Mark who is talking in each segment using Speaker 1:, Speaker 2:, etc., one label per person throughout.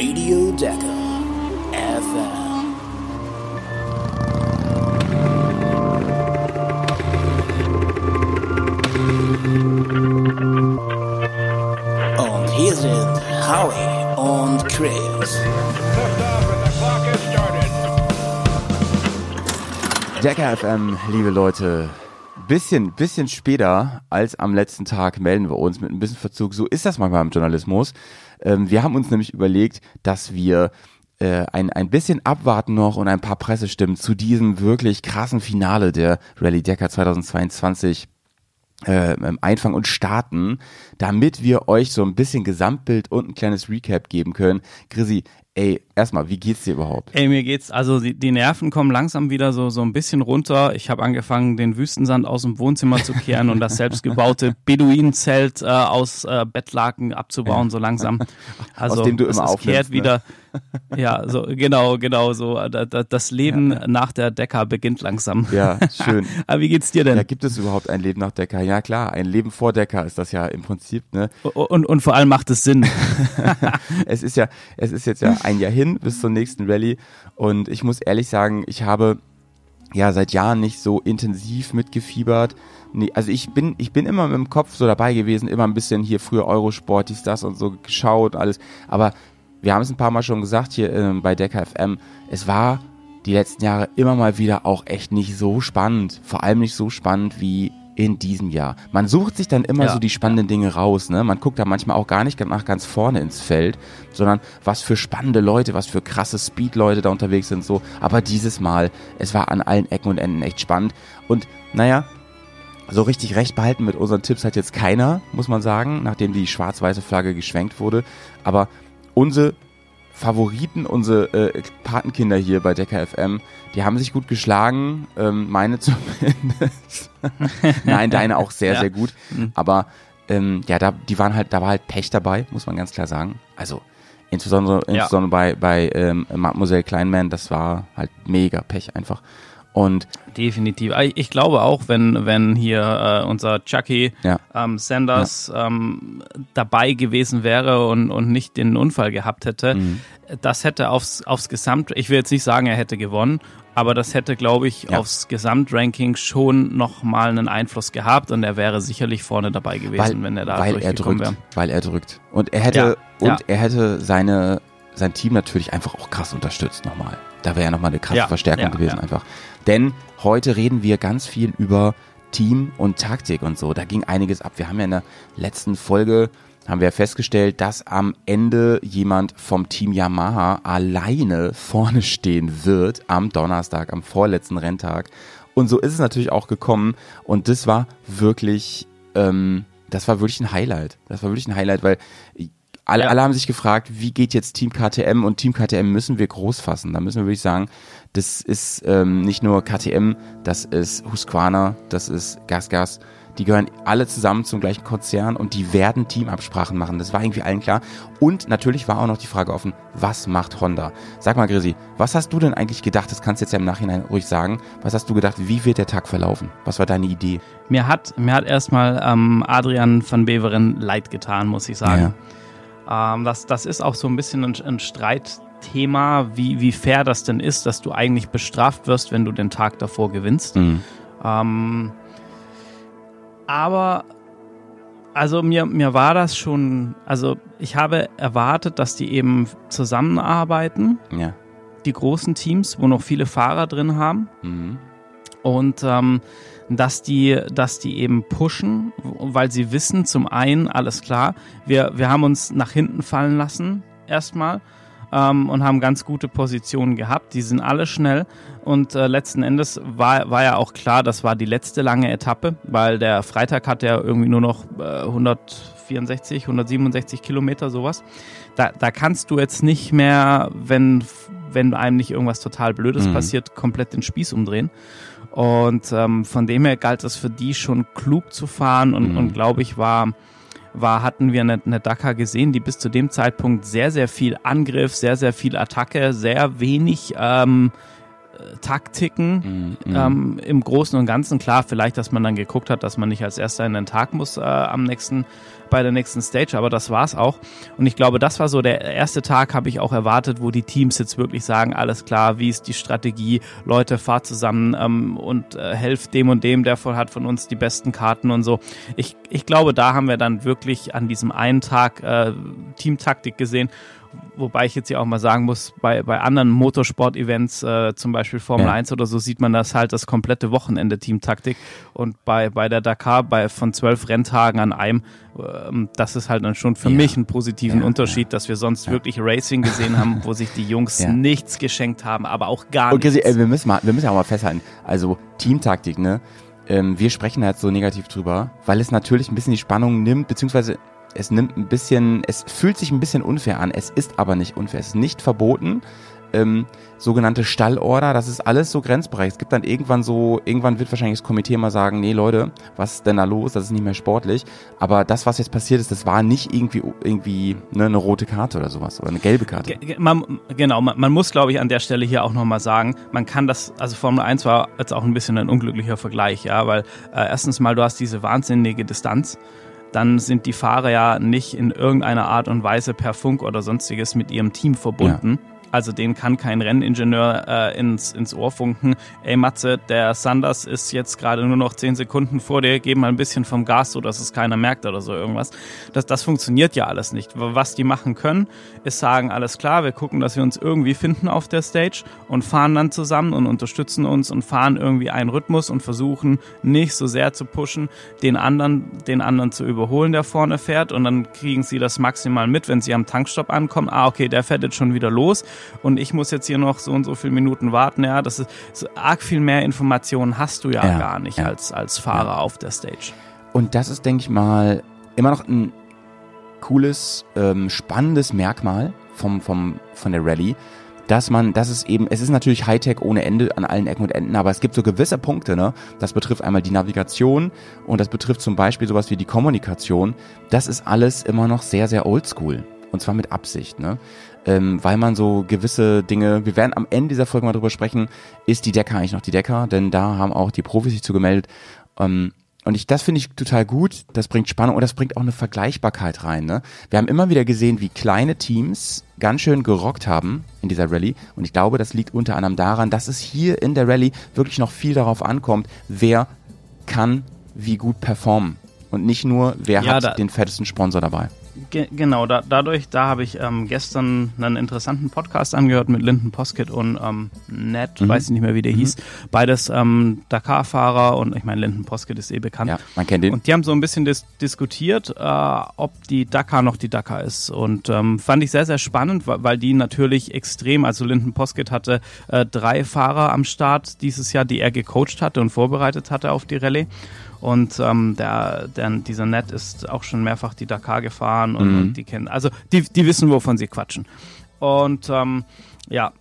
Speaker 1: Radio Decker FM. Und hier sind Howie und Chris.
Speaker 2: Decker FM, liebe Leute, bisschen, bisschen später als am letzten Tag melden wir uns mit ein bisschen Verzug. So ist das manchmal im Journalismus. Ähm, wir haben uns nämlich überlegt, dass wir äh, ein, ein bisschen abwarten noch und ein paar Pressestimmen zu diesem wirklich krassen Finale der Rallye Decker 2022 äh, einfangen und starten, damit wir euch so ein bisschen Gesamtbild und ein kleines Recap geben können. Chrissy, ey, erstmal, wie geht's dir überhaupt?
Speaker 3: Ey, mir geht's, also die, die Nerven kommen langsam wieder so, so ein bisschen runter. Ich habe angefangen, den Wüstensand aus dem Wohnzimmer zu kehren und das selbstgebaute Beduinenzelt äh, aus äh, Bettlaken abzubauen, so langsam. Also,
Speaker 2: aus dem du immer
Speaker 3: es, es
Speaker 2: aufnimmst,
Speaker 3: kehrt
Speaker 2: ne?
Speaker 3: Ja, so genau, genau so. Da- da- Das Leben
Speaker 2: Ja.
Speaker 3: nach der Decker beginnt langsam.
Speaker 2: Ja, schön.
Speaker 3: Aber wie geht's dir denn?
Speaker 2: Ja, gibt es überhaupt ein Leben nach Decker? Ja klar, ein Leben vor Decker ist das ja im Prinzip, ne?
Speaker 3: und, und vor allem macht es Sinn.
Speaker 2: Es ist ja, es ist jetzt ja ein Jahr hin bis zur nächsten Rallye und ich muss ehrlich sagen, ich habe ja seit Jahren nicht so intensiv mitgefiebert. Nee, also ich bin, ich bin immer mit dem Kopf so dabei gewesen, immer ein bisschen hier früher Eurosport, dies, das und so geschaut, alles. Aber wir haben es ein paar Mal schon gesagt hier ähm, bei Decker FM, es war die letzten Jahre immer mal wieder auch echt nicht so spannend. Vor allem nicht so spannend wie in diesem Jahr. Man sucht sich dann immer
Speaker 3: Ja.
Speaker 2: so die spannenden Dinge raus, ne? Man guckt da manchmal auch gar nicht nach ganz vorne ins Feld, sondern was für spannende Leute, was für krasse Speed-Leute da unterwegs sind, so. Aber dieses Mal, es war an allen Ecken und Enden echt spannend. Und naja, so richtig recht behalten mit unseren Tipps hat jetzt keiner, muss man sagen, nachdem die schwarz-weiße Flagge geschwenkt wurde. Aber unsere Favoriten, unsere äh, Patenkinder hier bei Decker FM, die haben sich gut geschlagen, ähm, meine zumindest. Nein, deine auch sehr,
Speaker 3: Ja.
Speaker 2: sehr gut. Aber ähm, ja, da, die waren halt, da war halt Pech dabei, muss man ganz klar sagen. Also insbesondere,
Speaker 3: Ja.
Speaker 2: insbesondere bei, bei ähm, Mademoiselle Kleinman, das war halt mega Pech einfach. Und
Speaker 3: Definitiv. Ich glaube auch, wenn, wenn hier äh, unser Chucky
Speaker 2: Ja.
Speaker 3: ähm, Sanders ähm, dabei gewesen wäre und, und nicht den Unfall gehabt hätte,
Speaker 2: Mhm.
Speaker 3: das hätte aufs, aufs Gesamt, ich will jetzt nicht sagen, er hätte gewonnen, aber das hätte, glaube ich,
Speaker 2: Ja.
Speaker 3: aufs Gesamtranking schon nochmal einen Einfluss gehabt und er wäre sicherlich vorne dabei gewesen, wenn er da
Speaker 2: weil er
Speaker 3: durchgekommen
Speaker 2: drückt,
Speaker 3: wäre.
Speaker 2: weil er drückt. Und er hätte
Speaker 3: Ja,
Speaker 2: und
Speaker 3: ja.
Speaker 2: er hätte seine sein Team natürlich einfach auch krass unterstützt nochmal. Da wäre ja nochmal eine krasse
Speaker 3: Ja,
Speaker 2: Verstärkung
Speaker 3: ja,
Speaker 2: gewesen
Speaker 3: ja.
Speaker 2: einfach. Denn heute reden wir ganz viel über Team und Taktik und so. Da ging einiges ab. Wir haben ja in der letzten Folge haben wir festgestellt, dass am Ende jemand vom Team Yamaha alleine vorne stehen wird am Donnerstag, am vorletzten Renntag. Und so ist es natürlich auch gekommen. Und das war wirklich, ähm, das war wirklich ein Highlight. Das war wirklich ein Highlight, weil alle,
Speaker 3: Ja.
Speaker 2: alle haben sich gefragt, wie geht jetzt Team KTM und Team KTM müssen wir groß fassen. Da müssen wir wirklich sagen, das ist ähm, nicht nur KTM, das ist Husqvarna, das ist GasGas. Die gehören alle zusammen zum gleichen Konzern und die werden Teamabsprachen machen. Das war irgendwie allen klar. Und natürlich war auch noch die Frage offen, was macht Honda? Sag mal, Grisi, was hast du denn eigentlich gedacht? Das kannst du jetzt ja im Nachhinein ruhig sagen. Was hast du gedacht, wie wird der Tag verlaufen? Was war deine Idee?
Speaker 3: Mir hat, mir hat erstmal ähm, Adrian van Beveren leid getan, muss ich sagen. Ähm, das, das ist auch so ein bisschen ein, ein Streitthema, wie, wie fair das denn ist, dass du eigentlich bestraft wirst, wenn du den Tag davor gewinnst.
Speaker 2: Mhm.
Speaker 3: Ähm, aber, also mir, mir war das schon, also ich habe erwartet, dass die eben zusammenarbeiten,
Speaker 2: Ja.
Speaker 3: die großen Teams, wo noch viele Fahrer drin haben
Speaker 2: Mhm.
Speaker 3: und ähm, dass die, dass die eben pushen, weil sie wissen, zum einen, alles klar, wir, wir haben uns nach hinten fallen lassen erstmal ähm, und haben ganz gute Positionen gehabt. Die sind alle schnell und äh, letzten Endes war, war ja auch klar, das war die letzte lange Etappe, weil der Freitag hat ja irgendwie nur noch äh, 164, 167 Kilometer sowas. Da, da kannst du jetzt nicht mehr, wenn, wenn einem nicht irgendwas total Blödes
Speaker 2: Mhm.
Speaker 3: passiert, komplett den Spieß umdrehen. Und ähm, von dem her galt es für die schon klug zu fahren und,
Speaker 2: Mhm.
Speaker 3: und glaube ich, war, war, hatten wir eine, eine Dakar gesehen, die bis zu dem Zeitpunkt sehr, sehr viel Angriff, sehr, sehr viel Attacke, sehr wenig ähm, Taktiken
Speaker 2: Mhm,
Speaker 3: ähm, im Großen und Ganzen. Klar, vielleicht, dass man dann geguckt hat, dass man nicht als erster in den Tag muss äh, am nächsten, bei der nächsten Stage, aber das war's auch. Und ich glaube, das war so der erste Tag, habe ich auch erwartet, wo die Teams jetzt wirklich sagen, alles klar, wie ist die Strategie, Leute, fahrt zusammen ähm, und äh, helft dem und dem, der voll hat von uns die besten Karten und so. Ich, ich glaube, da haben wir dann wirklich an diesem einen Tag äh, Teamtaktik gesehen. Wobei ich jetzt hier auch mal sagen muss, bei, bei anderen Motorsport-Events, äh, zum Beispiel Formel
Speaker 2: Ja.
Speaker 3: 1 oder so, sieht man das halt das komplette Wochenende Teamtaktik. Und bei, bei der Dakar, bei von zwölf Renntagen an einem, ähm, das ist halt dann schon für
Speaker 2: Ja.
Speaker 3: mich einen positiven
Speaker 2: Ja,
Speaker 3: Unterschied, dass wir sonst wirklich Racing gesehen haben, wo sich die Jungs
Speaker 2: Ja.
Speaker 3: nichts geschenkt haben, aber auch gar
Speaker 2: Und
Speaker 3: nichts.
Speaker 2: Ey, wir müssen mal, wir müssen ja auch mal festhalten. Also Teamtaktik, ne? Ähm, wir sprechen da jetzt so negativ drüber, weil es natürlich ein bisschen die Spannung nimmt, beziehungsweise es nimmt ein bisschen, es fühlt sich ein bisschen unfair an. Es ist aber nicht unfair. Es ist nicht verboten. Ähm, sogenannte Stallorder, das ist alles so Grenzbereich. Es gibt dann irgendwann so, irgendwann wird wahrscheinlich das Komitee mal sagen, nee Leute, was ist denn da los? Das ist nicht mehr sportlich. Aber das, was jetzt passiert ist, das war nicht irgendwie, irgendwie ne, eine rote Karte oder sowas oder eine gelbe Karte.
Speaker 3: Man, genau, man, man muss, glaube ich, an der Stelle hier auch nochmal sagen, man kann das, also Formel 1 war jetzt auch ein bisschen ein unglücklicher Vergleich, ja, weil äh, erstens mal, du hast diese wahnsinnige Distanz, dann sind die Fahrer ja nicht in irgendeiner Art und Weise per Funk oder sonstiges mit ihrem Team verbunden. Also denen kann kein Renningenieur äh, ins, ins Ohr funken. Ey Matze, der Sanders ist jetzt gerade nur noch 10 Sekunden vor dir, gib mal ein bisschen vom Gas, so dass es keiner merkt oder so irgendwas. Das, das funktioniert ja alles nicht. Was die machen können, ist sagen, alles klar, wir gucken, dass wir uns irgendwie finden auf der Stage und fahren dann zusammen und unterstützen uns und fahren irgendwie einen Rhythmus und versuchen nicht so sehr zu pushen, den anderen, den anderen zu überholen, der vorne fährt und dann kriegen sie das maximal mit, wenn sie am Tankstopp ankommen. Ah, okay, der fährt jetzt schon wieder los und ich muss jetzt hier noch so und so viele Minuten warten. Ja, das ist so arg viel mehr Informationen hast du ja,
Speaker 2: Ja,
Speaker 3: gar nicht
Speaker 2: ja.
Speaker 3: als, als Fahrer auf der Stage.
Speaker 2: Und das ist, denke ich mal, immer noch ein cooles, ähm, spannendes Merkmal vom, vom, von der Rallye, dass man, dass es eben, es ist natürlich Hightech ohne Ende an allen Ecken und Enden, aber es gibt so gewisse Punkte, ne? Das betrifft einmal die Navigation und das betrifft zum Beispiel sowas wie die Kommunikation. Das ist alles immer noch sehr, sehr oldschool. Und zwar mit Absicht, ne? Ähm, weil man so gewisse Dinge, wir werden am Ende dieser Folge mal drüber sprechen, ist die Decker eigentlich noch die Decker? Denn da haben auch die Profis sich zu gemeldet. Ähm, und ich, das finde ich total gut. Das bringt Spannung und das bringt auch eine Vergleichbarkeit rein. Ne? Wir haben immer wieder gesehen, wie kleine Teams ganz schön gerockt haben in dieser Rallye. Und ich glaube, das liegt unter anderem daran, dass es hier in der Rallye wirklich noch viel darauf ankommt, wer kann wie gut performen. Und nicht nur, wer
Speaker 3: Ja,
Speaker 2: hat den fettesten Sponsor dabei.
Speaker 3: Ge genau, da, dadurch, da habe ich ähm, gestern einen interessanten Podcast angehört mit Linden Poskett und ähm, Ned,
Speaker 2: Mhm.
Speaker 3: weiß ich nicht mehr, wie der hieß. Beides ähm, Dakar-Fahrer und ich meine, Linden Poskett ist eh bekannt.
Speaker 2: Ja, man kennt den.
Speaker 3: Und die haben so ein bisschen dis diskutiert, äh, ob die Dakar noch die Dakar ist. Und ähm, fand ich sehr, sehr spannend, weil, weil die natürlich extrem, also Linden Poskett hatte äh, drei Fahrer am Start dieses Jahr, die er gecoacht hatte und vorbereitet hatte auf die Rallye. Und ähm, der, der, dieser Ned ist auch schon mehrfach die Dakar gefahren und,
Speaker 2: Mhm.
Speaker 3: und die kennen, also die, die wissen, wovon sie quatschen. Und ähm, ja,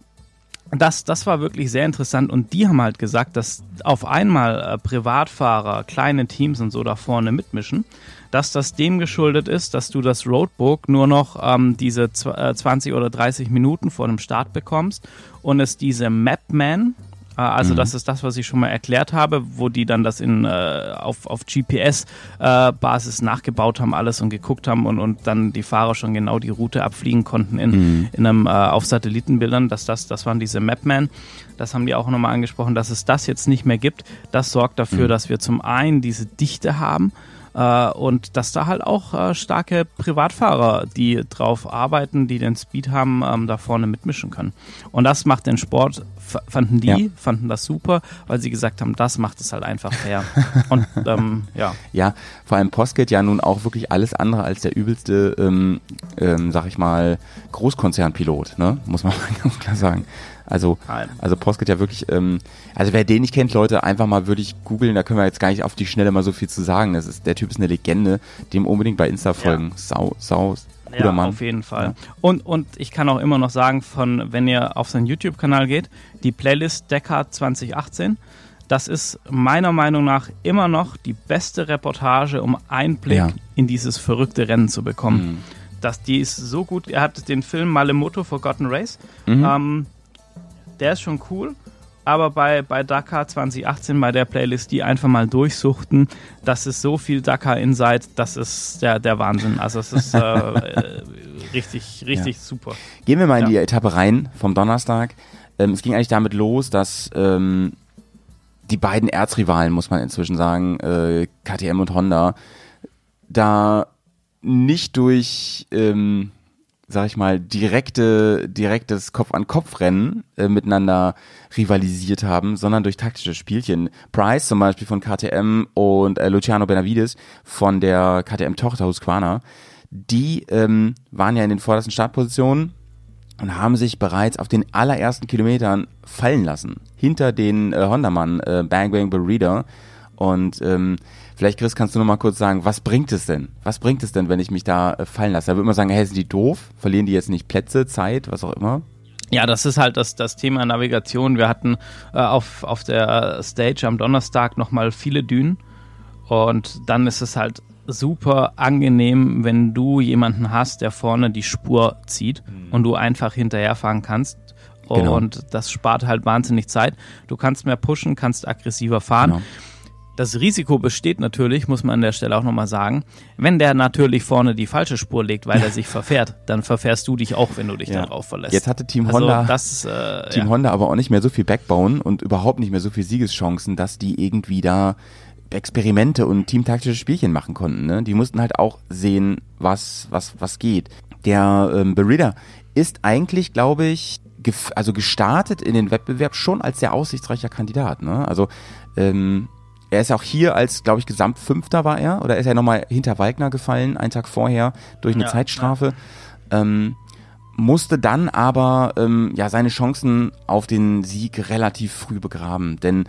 Speaker 3: das, das war wirklich sehr interessant und die haben halt gesagt, dass auf einmal äh, Privatfahrer, kleine Teams und so da vorne mitmischen, dass das dem geschuldet ist, dass du das Roadbook nur noch ähm, diese zw- äh, 20 oder 30 Minuten vor dem Start bekommst und es diese Mapman, äh, also das ist das, was ich schon mal erklärt habe, wo die dann das in, äh, auf, auf GPS-Basis nachgebaut haben, alles und geguckt haben und, und dann die Fahrer schon genau die Route abfliegen konnten in, in einem äh, auf Satellitenbildern, dass das, das waren diese Mapman. Das haben die auch nochmal angesprochen, dass es das jetzt nicht mehr gibt. Das sorgt dafür, dass wir zum einen diese Dichte haben, äh, und dass da halt auch äh, starke Privatfahrer, die drauf arbeiten, die den Speed haben, ähm, da vorne mitmischen können. Und das macht den Sport, fanden die,
Speaker 2: Ja.
Speaker 3: fanden das super, weil sie gesagt haben, das macht es halt einfach fair. Und ähm, ja,
Speaker 2: Ja, vor allem Postgate ja nun auch wirklich alles andere als der übelste, ähm, ähm, sag ich mal, Großkonzernpilot, ne? Muss man mal ganz klar sagen. Also, also Postgate ja wirklich, ähm, also wer den nicht kennt, Leute, einfach mal wirklich googeln, da können wir jetzt gar nicht auf die Schnelle mal so viel zu sagen. Das ist, der Typ ist eine Legende, dem unbedingt bei Insta folgen. Sau, sau, guter
Speaker 3: ja
Speaker 2: Mann.
Speaker 3: auf jeden Fall.
Speaker 2: Ja.
Speaker 3: Und, und ich kann auch immer noch sagen, von wenn ihr auf seinen YouTube-Kanal geht, die Playlist Deckard 2018, das ist meiner Meinung nach immer noch die beste Reportage, um Einblick
Speaker 2: Ja.
Speaker 3: in dieses verrückte Rennen zu bekommen.
Speaker 2: Mhm.
Speaker 3: Das, die ist so gut. Er hat den Film Malemoto Forgotten Race.
Speaker 2: Mhm.
Speaker 3: Ähm, der ist schon cool. Aber bei, bei Dakar 2018, bei der Playlist, die einfach mal durchsuchten, das ist so viel Dakar Inside, das ist der, der Wahnsinn. Also es ist äh, richtig, richtig
Speaker 2: Ja.
Speaker 3: super.
Speaker 2: Gehen wir mal in
Speaker 3: Ja.
Speaker 2: die Etappe rein vom Donnerstag. Ähm, es ging eigentlich damit los, dass ähm, die beiden Erzrivalen, muss man inzwischen sagen, äh, KTM und Honda, da nicht durch, ähm, sag ich mal, direkte, direktes Kopf-an-Kopf-Rennen äh, miteinander rivalisiert haben, sondern durch taktische Spielchen. Price zum Beispiel von KTM und äh, Luciano Benavides von der KTM-Tochter Husqvarna, die ähm, waren ja in den vordersten Startpositionen und haben sich bereits auf den allerersten Kilometern fallen lassen. Hinter den äh, Honda-Mann äh, Bang Bang Burrito. Und ähm, vielleicht, Chris, kannst du noch mal kurz sagen, was bringt es denn? Was bringt es denn, wenn ich mich da äh, fallen lasse? Da würde man sagen, hey, sind die doof? Verlieren die jetzt nicht Plätze, Zeit, was auch immer?
Speaker 3: Ja, das ist halt das, das Thema Navigation. Wir hatten äh, auf, auf der Stage am Donnerstag nochmal viele Dünen und dann ist es halt super angenehm, wenn du jemanden hast, der vorne die Spur zieht und du einfach hinterherfahren kannst.
Speaker 2: Genau.
Speaker 3: Und das spart halt wahnsinnig Zeit. Du kannst mehr pushen, kannst aggressiver fahren.
Speaker 2: Genau.
Speaker 3: Das Risiko besteht natürlich, muss man an der Stelle auch nochmal sagen, wenn der natürlich vorne die falsche Spur legt, weil er sich verfährt, dann verfährst du dich auch, wenn du dich
Speaker 2: Ja.
Speaker 3: darauf verlässt.
Speaker 2: Jetzt hatte Team
Speaker 3: also
Speaker 2: Honda
Speaker 3: das, äh,
Speaker 2: Team
Speaker 3: ja.
Speaker 2: Honda aber auch nicht mehr so viel Backbone und überhaupt nicht mehr so viel Siegeschancen, dass die irgendwie da Experimente und teamtaktische Spielchen machen konnten. Ne? Die mussten halt auch sehen, was, was, was geht. Der ähm, Berida ist eigentlich, glaube ich, gef also gestartet in den Wettbewerb schon als sehr aussichtsreicher Kandidat. Ne? Also ähm, er ist auch hier als, glaube ich, Gesamtfünfter war er oder ist er nochmal hinter Wagner gefallen, einen Tag vorher, durch eine
Speaker 3: Ja,
Speaker 2: Zeitstrafe. Ähm, musste dann aber ähm, ja seine Chancen auf den Sieg relativ früh begraben, denn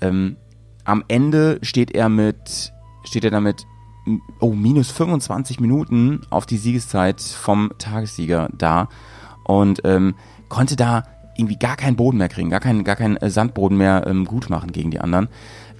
Speaker 2: ähm, am Ende steht er mit steht er damit oh minus 25 Minuten auf die Siegeszeit vom Tagessieger da und ähm, konnte da irgendwie gar keinen Boden mehr kriegen, gar keinen gar keinen äh, Sandboden mehr ähm, gut machen gegen die anderen.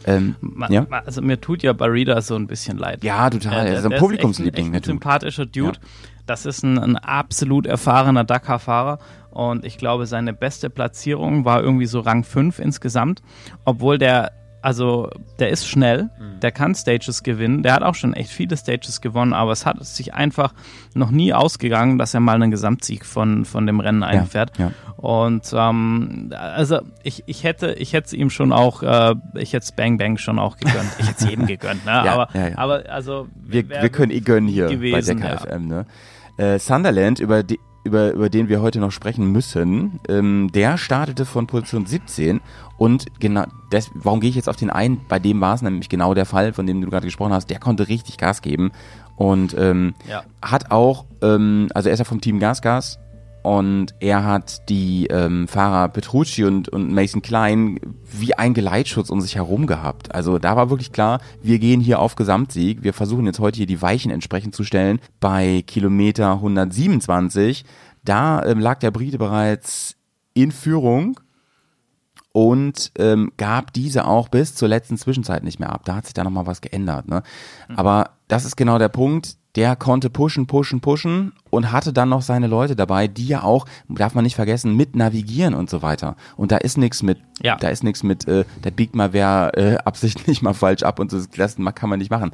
Speaker 2: Ähm,
Speaker 3: Ma-
Speaker 2: ja?
Speaker 3: ma- Also mir tut ja Barida so ein bisschen leid.
Speaker 2: Ja, total. Er ist ein Publikumsliebling,
Speaker 3: Echt ein, echt ein sympathischer Dude. Das ist ein, ein absolut erfahrener Dakar-Fahrer und ich glaube, seine beste Platzierung war irgendwie so Rang 5 insgesamt, obwohl der also der ist schnell,
Speaker 2: Mhm.
Speaker 3: der kann Stages gewinnen, der hat auch schon echt viele Stages gewonnen, aber es hat sich einfach noch nie ausgegangen, dass er mal einen Gesamtsieg von, von dem Rennen einfährt.
Speaker 2: ja.
Speaker 3: Und ähm, also ich, ich hätte ich hätte es ihm schon auch, äh, ich hätte es Bang Bang schon auch gegönnt. Ich hätte es jedem gegönnt, ne? aber,
Speaker 2: ja, ja.
Speaker 3: aber also
Speaker 2: wir, wir können eh gönnen hier
Speaker 3: gewesen,
Speaker 2: bei der KFM. Ne? Äh, Sunderland, über, die, über, über den wir heute noch sprechen müssen, ähm, der startete von Position 17 und genau, das, warum gehe ich jetzt auf den ein? Bei dem war es nämlich genau der Fall, von dem du gerade gesprochen hast. Der konnte richtig Gas geben und ähm,
Speaker 3: Ja.
Speaker 2: hat auch, ähm, also er ist ja vom Team Gasgas und er hat die ähm, Fahrer Petrucci und, und Mason Klein wie ein Geleitschutz um sich herum gehabt. Also da war wirklich klar, wir gehen hier auf Gesamtsieg. Wir versuchen jetzt heute hier die Weichen entsprechend zu stellen. Bei Kilometer 127, da ähm, lag der Brite bereits in Führung und ähm, gab diese auch bis zur letzten Zwischenzeit nicht mehr ab. Da hat sich da nochmal was geändert. Ne? Aber das ist genau der Punkt. Der konnte pushen, pushen, pushen und hatte dann noch seine Leute dabei, die ja auch, darf man nicht vergessen, mit navigieren und so weiter. Und da ist nichts mit,
Speaker 3: Ja.
Speaker 2: da ist nichts mit, äh, da biegt mal wer äh, absichtlich mal falsch ab und so, das kann man nicht machen.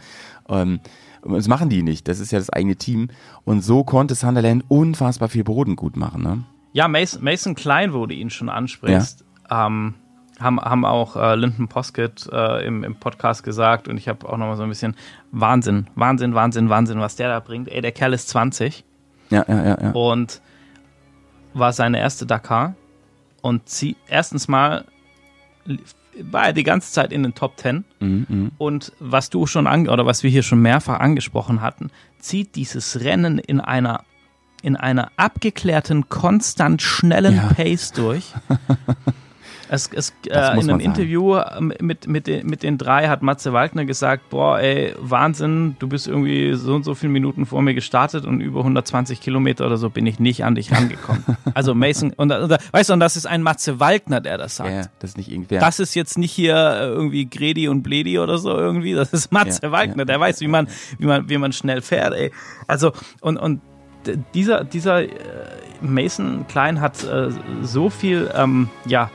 Speaker 2: Ähm, und das machen die nicht. Das ist ja das eigene Team. Und so konnte Sunderland unfassbar viel Boden gut machen. Ne?
Speaker 3: Ja, Mason, Mason Klein, wo du ihn schon ansprichst, ähm, haben, haben auch äh, Lyndon Poskett äh, im, im Podcast gesagt und ich habe auch nochmal so ein bisschen Wahnsinn, Wahnsinn, Wahnsinn, Wahnsinn, was der da bringt. Ey, der Kerl ist 20
Speaker 2: Ja, ja, ja, ja.
Speaker 3: und war seine erste Dakar und zieht erstens mal war er die ganze Zeit in den Top 10
Speaker 2: Mhm, mhm.
Speaker 3: und was du schon ange oder was wir hier schon mehrfach angesprochen hatten, zieht dieses Rennen in einer in einer abgeklärten, konstant schnellen
Speaker 2: Ja.
Speaker 3: Pace durch. Es, es, äh, in einem
Speaker 2: sagen.
Speaker 3: Interview ähm, mit, mit, den, mit den drei hat Matze Wagner gesagt, boah, ey, Wahnsinn, du bist irgendwie so und so viele Minuten vor mir gestartet und über 120 Kilometer oder so bin ich nicht an dich rangekommen. also Mason, und, und, weißt du, und das ist ein Matze Wagner, der das sagt.
Speaker 2: Ja, das ist nicht irgendwer.
Speaker 3: Das ist jetzt nicht hier äh, irgendwie Gredi und Bledi oder so irgendwie. Das ist Matze
Speaker 2: Ja,
Speaker 3: Wagner,
Speaker 2: ja.
Speaker 3: der weiß, wie man, wie man, wie man schnell fährt, ey. Also, und, und dieser, dieser äh, Mason Klein hat äh, so viel, ähm, ja,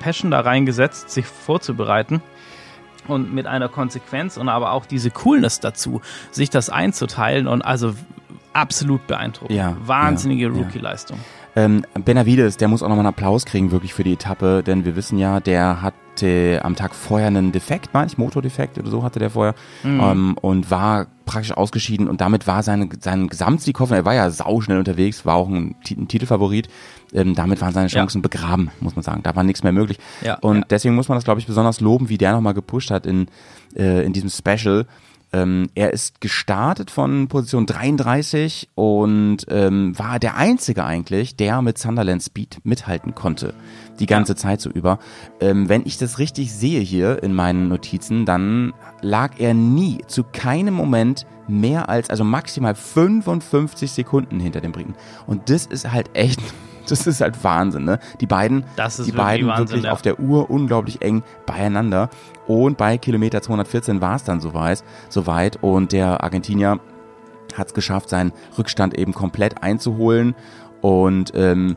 Speaker 3: Passion da reingesetzt, sich vorzubereiten und mit einer Konsequenz und aber auch diese Coolness dazu, sich das einzuteilen und also absolut beeindruckend.
Speaker 2: Ja,
Speaker 3: Wahnsinnige
Speaker 2: ja, ja.
Speaker 3: Rookie-Leistung.
Speaker 2: Ähm, Benavides, der muss auch nochmal einen Applaus kriegen, wirklich für die Etappe, denn wir wissen ja, der hatte am Tag vorher einen Defekt, meine ich, Motordefekt oder so hatte der vorher, ähm, und war praktisch ausgeschieden und damit war seine, sein Gesamtsieg hoffen, er war ja sauschnell unterwegs, war auch ein, ein Titelfavorit, ähm, damit waren seine
Speaker 3: Ja.
Speaker 2: Chancen begraben, muss man sagen, da war nichts mehr möglich.
Speaker 3: Ja,
Speaker 2: und
Speaker 3: ja.
Speaker 2: deswegen muss man das, glaube ich, besonders loben, wie der nochmal gepusht hat in, äh, in diesem Special. Ähm, er ist gestartet von Position 33 und ähm, war der Einzige eigentlich, der mit Sunderland Speed mithalten konnte. Die ganze Zeit so über. Ähm, wenn ich das richtig sehe hier in meinen Notizen, dann lag er nie zu keinem Moment mehr als, also maximal 55 Sekunden hinter dem Briten. Und das ist halt echt, das ist halt Wahnsinn, ne? Die beiden, die
Speaker 3: wirklich
Speaker 2: beiden
Speaker 3: Wahnsinn,
Speaker 2: wirklich
Speaker 3: ja.
Speaker 2: auf der Uhr unglaublich eng beieinander. Und bei Kilometer 214 war es dann soweit, soweit und der Argentinier hat es geschafft, seinen Rückstand eben komplett einzuholen und ähm,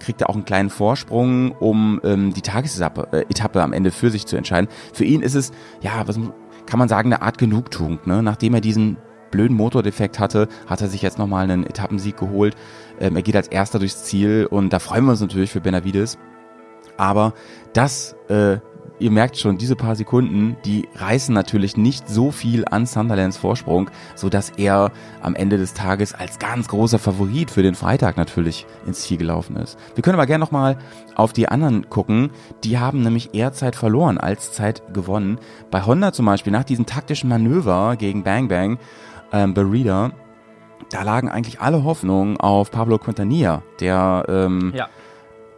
Speaker 2: kriegte auch einen kleinen Vorsprung, um ähm, die Tagesetappe äh, Etappe am Ende für sich zu entscheiden. Für ihn ist es, ja, was kann man sagen, eine Art Genugtuung. Ne? Nachdem er diesen blöden Motordefekt hatte, hat er sich jetzt nochmal einen Etappensieg geholt. Ähm, er geht als erster durchs Ziel und da freuen wir uns natürlich für Benavides. Aber das, äh, ihr merkt schon, diese paar Sekunden, die reißen natürlich nicht so viel an Sunderlands Vorsprung, so dass er am Ende des Tages als ganz großer Favorit für den Freitag natürlich ins Ziel gelaufen ist. Wir können aber gerne nochmal auf die anderen gucken. Die haben nämlich eher Zeit verloren als Zeit gewonnen. Bei Honda zum Beispiel, nach diesem taktischen Manöver gegen Bang Bang, ähm, Berida, da lagen eigentlich alle Hoffnungen auf Pablo Quintanilla, der ähm,
Speaker 3: Ja.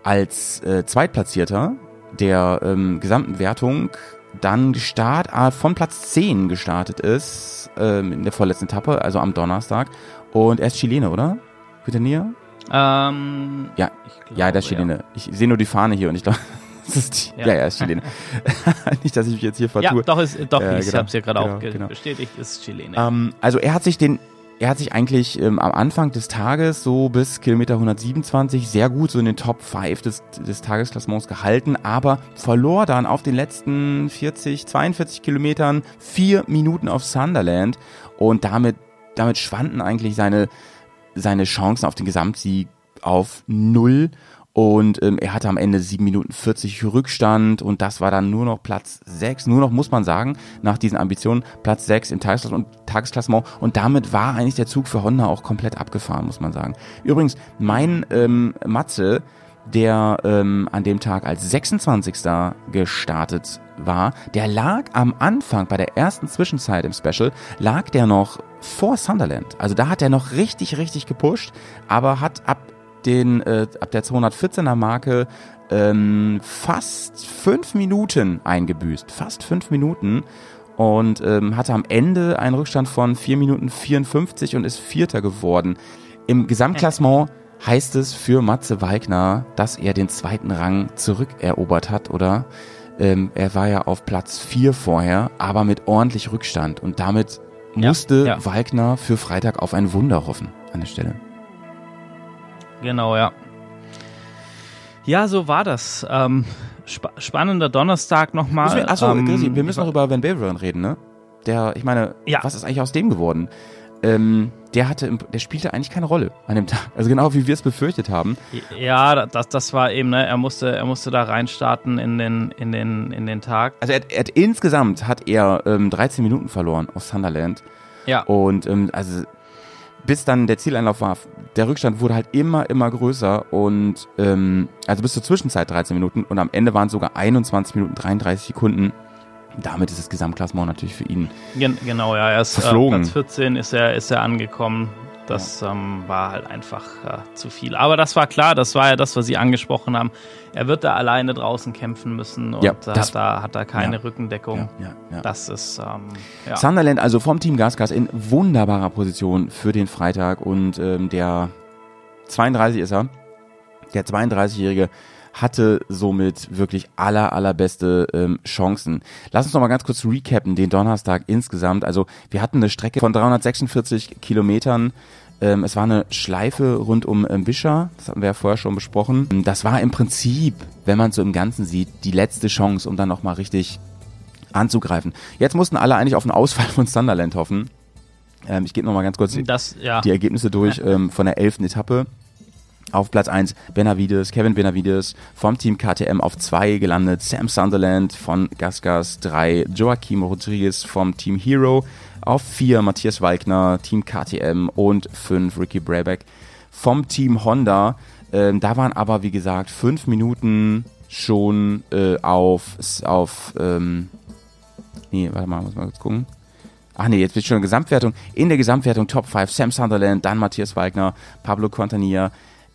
Speaker 2: als äh, Zweitplatzierter der ähm, gesamten Wertung dann Start äh, von Platz 10 gestartet ist, ähm, in der vorletzten Etappe, also am Donnerstag. Und er ist Chilene, oder? Quintanilla?
Speaker 3: Ähm,
Speaker 2: Ja,
Speaker 3: ich glaube,
Speaker 2: Ja, der ist Chilene. Ich sehe nur die Fahne hier und ich glaube, das ist die, ja.
Speaker 3: Ja.
Speaker 2: ja, er ist Chilene. Nicht, dass ich mich jetzt hier
Speaker 3: Ja,
Speaker 2: vertue.
Speaker 3: doch, ist, doch
Speaker 2: Ja,
Speaker 3: ich
Speaker 2: genau,
Speaker 3: habe es ja gerade
Speaker 2: genau,
Speaker 3: auch ge-
Speaker 2: genau.
Speaker 3: bestätigt, ist Chilene.
Speaker 2: Ähm, also er hat sich den, er hat sich eigentlich ähm, am Anfang des Tages so bis Kilometer 127 sehr gut so in den Top 5 des, des Tagesklassements gehalten, aber verlor dann auf den letzten 40, 42 Kilometern vier Minuten auf Sunderland und damit, damit schwanden eigentlich seine, seine Chancen auf den Gesamtsieg auf null. Und ähm, er hatte am Ende 7 Minuten 40 Rückstand und das war dann nur noch Platz 6. Nur noch, muss man sagen, nach diesen Ambitionen Platz 6 im Tagesklassement und, Tagesklassement. Und damit war eigentlich der Zug für Honda auch komplett abgefahren, muss man sagen. Übrigens, mein ähm, Matze, der ähm, an dem Tag als 26. gestartet war, der lag am Anfang bei der ersten Zwischenzeit im Special, lag der noch vor Sunderland. Also da hat er noch richtig, richtig gepusht, aber hat ab den äh, ab der 214er Marke ähm, fast fünf Minuten eingebüßt. Fast fünf Minuten. Und ähm, hatte am Ende einen Rückstand von 4 Minuten 54 und ist Vierter geworden. Im Gesamtklassement heißt es für Matze Wagner, dass er den zweiten Rang zurückerobert hat, oder? Ähm, er war ja auf Platz 4 vorher, aber mit ordentlich Rückstand. Und damit
Speaker 3: Ja,
Speaker 2: musste
Speaker 3: ja.
Speaker 2: Wagner für Freitag auf ein Wunder hoffen an der Stelle.
Speaker 3: Genau, ja. Ja, so war das. Ähm, spa spannender Donnerstag nochmal.
Speaker 2: Wir, achso,
Speaker 3: ähm,
Speaker 2: wir müssen noch über Van Beveren reden, ne? Der, ich meine,
Speaker 3: Ja.
Speaker 2: was ist eigentlich aus dem geworden? Ähm, der hatte, der spielte eigentlich keine Rolle an dem Tag. Also genau wie wir es befürchtet haben.
Speaker 3: Ja, das, das war eben, ne, er musste, er musste da reinstarten in den, in den, in den Tag.
Speaker 2: Also er, er insgesamt hat er ähm, 13 Minuten verloren auf Sunderland.
Speaker 3: Ja.
Speaker 2: Und ähm, also bis dann der Zieleinlauf war, der Rückstand wurde halt immer, immer größer und ähm, also bis zur Zwischenzeit 13 Minuten und am Ende waren es sogar 21 Minuten 33 Sekunden. Damit ist das Gesamtklassement natürlich für ihn.
Speaker 3: Gen genau, ja, er ist äh,
Speaker 2: Verflogen.
Speaker 3: Platz 14 ist er, ist er angekommen. Das ähm, war halt einfach äh, zu viel. Aber das war klar, das war ja das, was Sie angesprochen haben. Er wird da alleine draußen kämpfen müssen und
Speaker 2: Ja,
Speaker 3: äh,
Speaker 2: das-
Speaker 3: hat, da, hat da keine
Speaker 2: ja.
Speaker 3: Rückendeckung.
Speaker 2: ja, ja.
Speaker 3: Das ist, ähm, ja.
Speaker 2: Sunderland also vom Team Gasgas in wunderbarer Position für den Freitag und ähm, der 32 ist er, der 32-Jährige hatte somit wirklich aller, allerbeste ähm, Chancen. Lass uns noch mal ganz kurz recappen, den Donnerstag insgesamt. Also wir hatten eine Strecke von 346 Kilometern Ähm, es war eine Schleife rund um ähm, Wischer, das hatten wir ja vorher schon besprochen. Das war im Prinzip, wenn man so im Ganzen sieht, die letzte Chance, um dann nochmal richtig anzugreifen. Jetzt mussten alle eigentlich auf einen Ausfall von Sunderland hoffen. Ähm, ich gebe nochmal ganz kurz die,
Speaker 3: Das, ja.
Speaker 2: die Ergebnisse durch ähm, von der elften Etappe. Auf Platz 1 Benavides, Kevin Benavides vom Team KTM auf 2 gelandet, Sam Sunderland von Gasgas 3, Joaquim Rodriguez vom Team Hero auf 4 Matthias Walkner, Team KTM und 5 Ricky Brabeck vom Team Honda. Ähm, da waren aber, wie gesagt, 5 Minuten schon äh, auf, auf ähm, nee, warte mal, muss mal kurz gucken. Ach nee, jetzt wird schon eine Gesamtwertung. In der Gesamtwertung Top 5 Sam Sunderland, dann Matthias Wagner, Pablo Contania,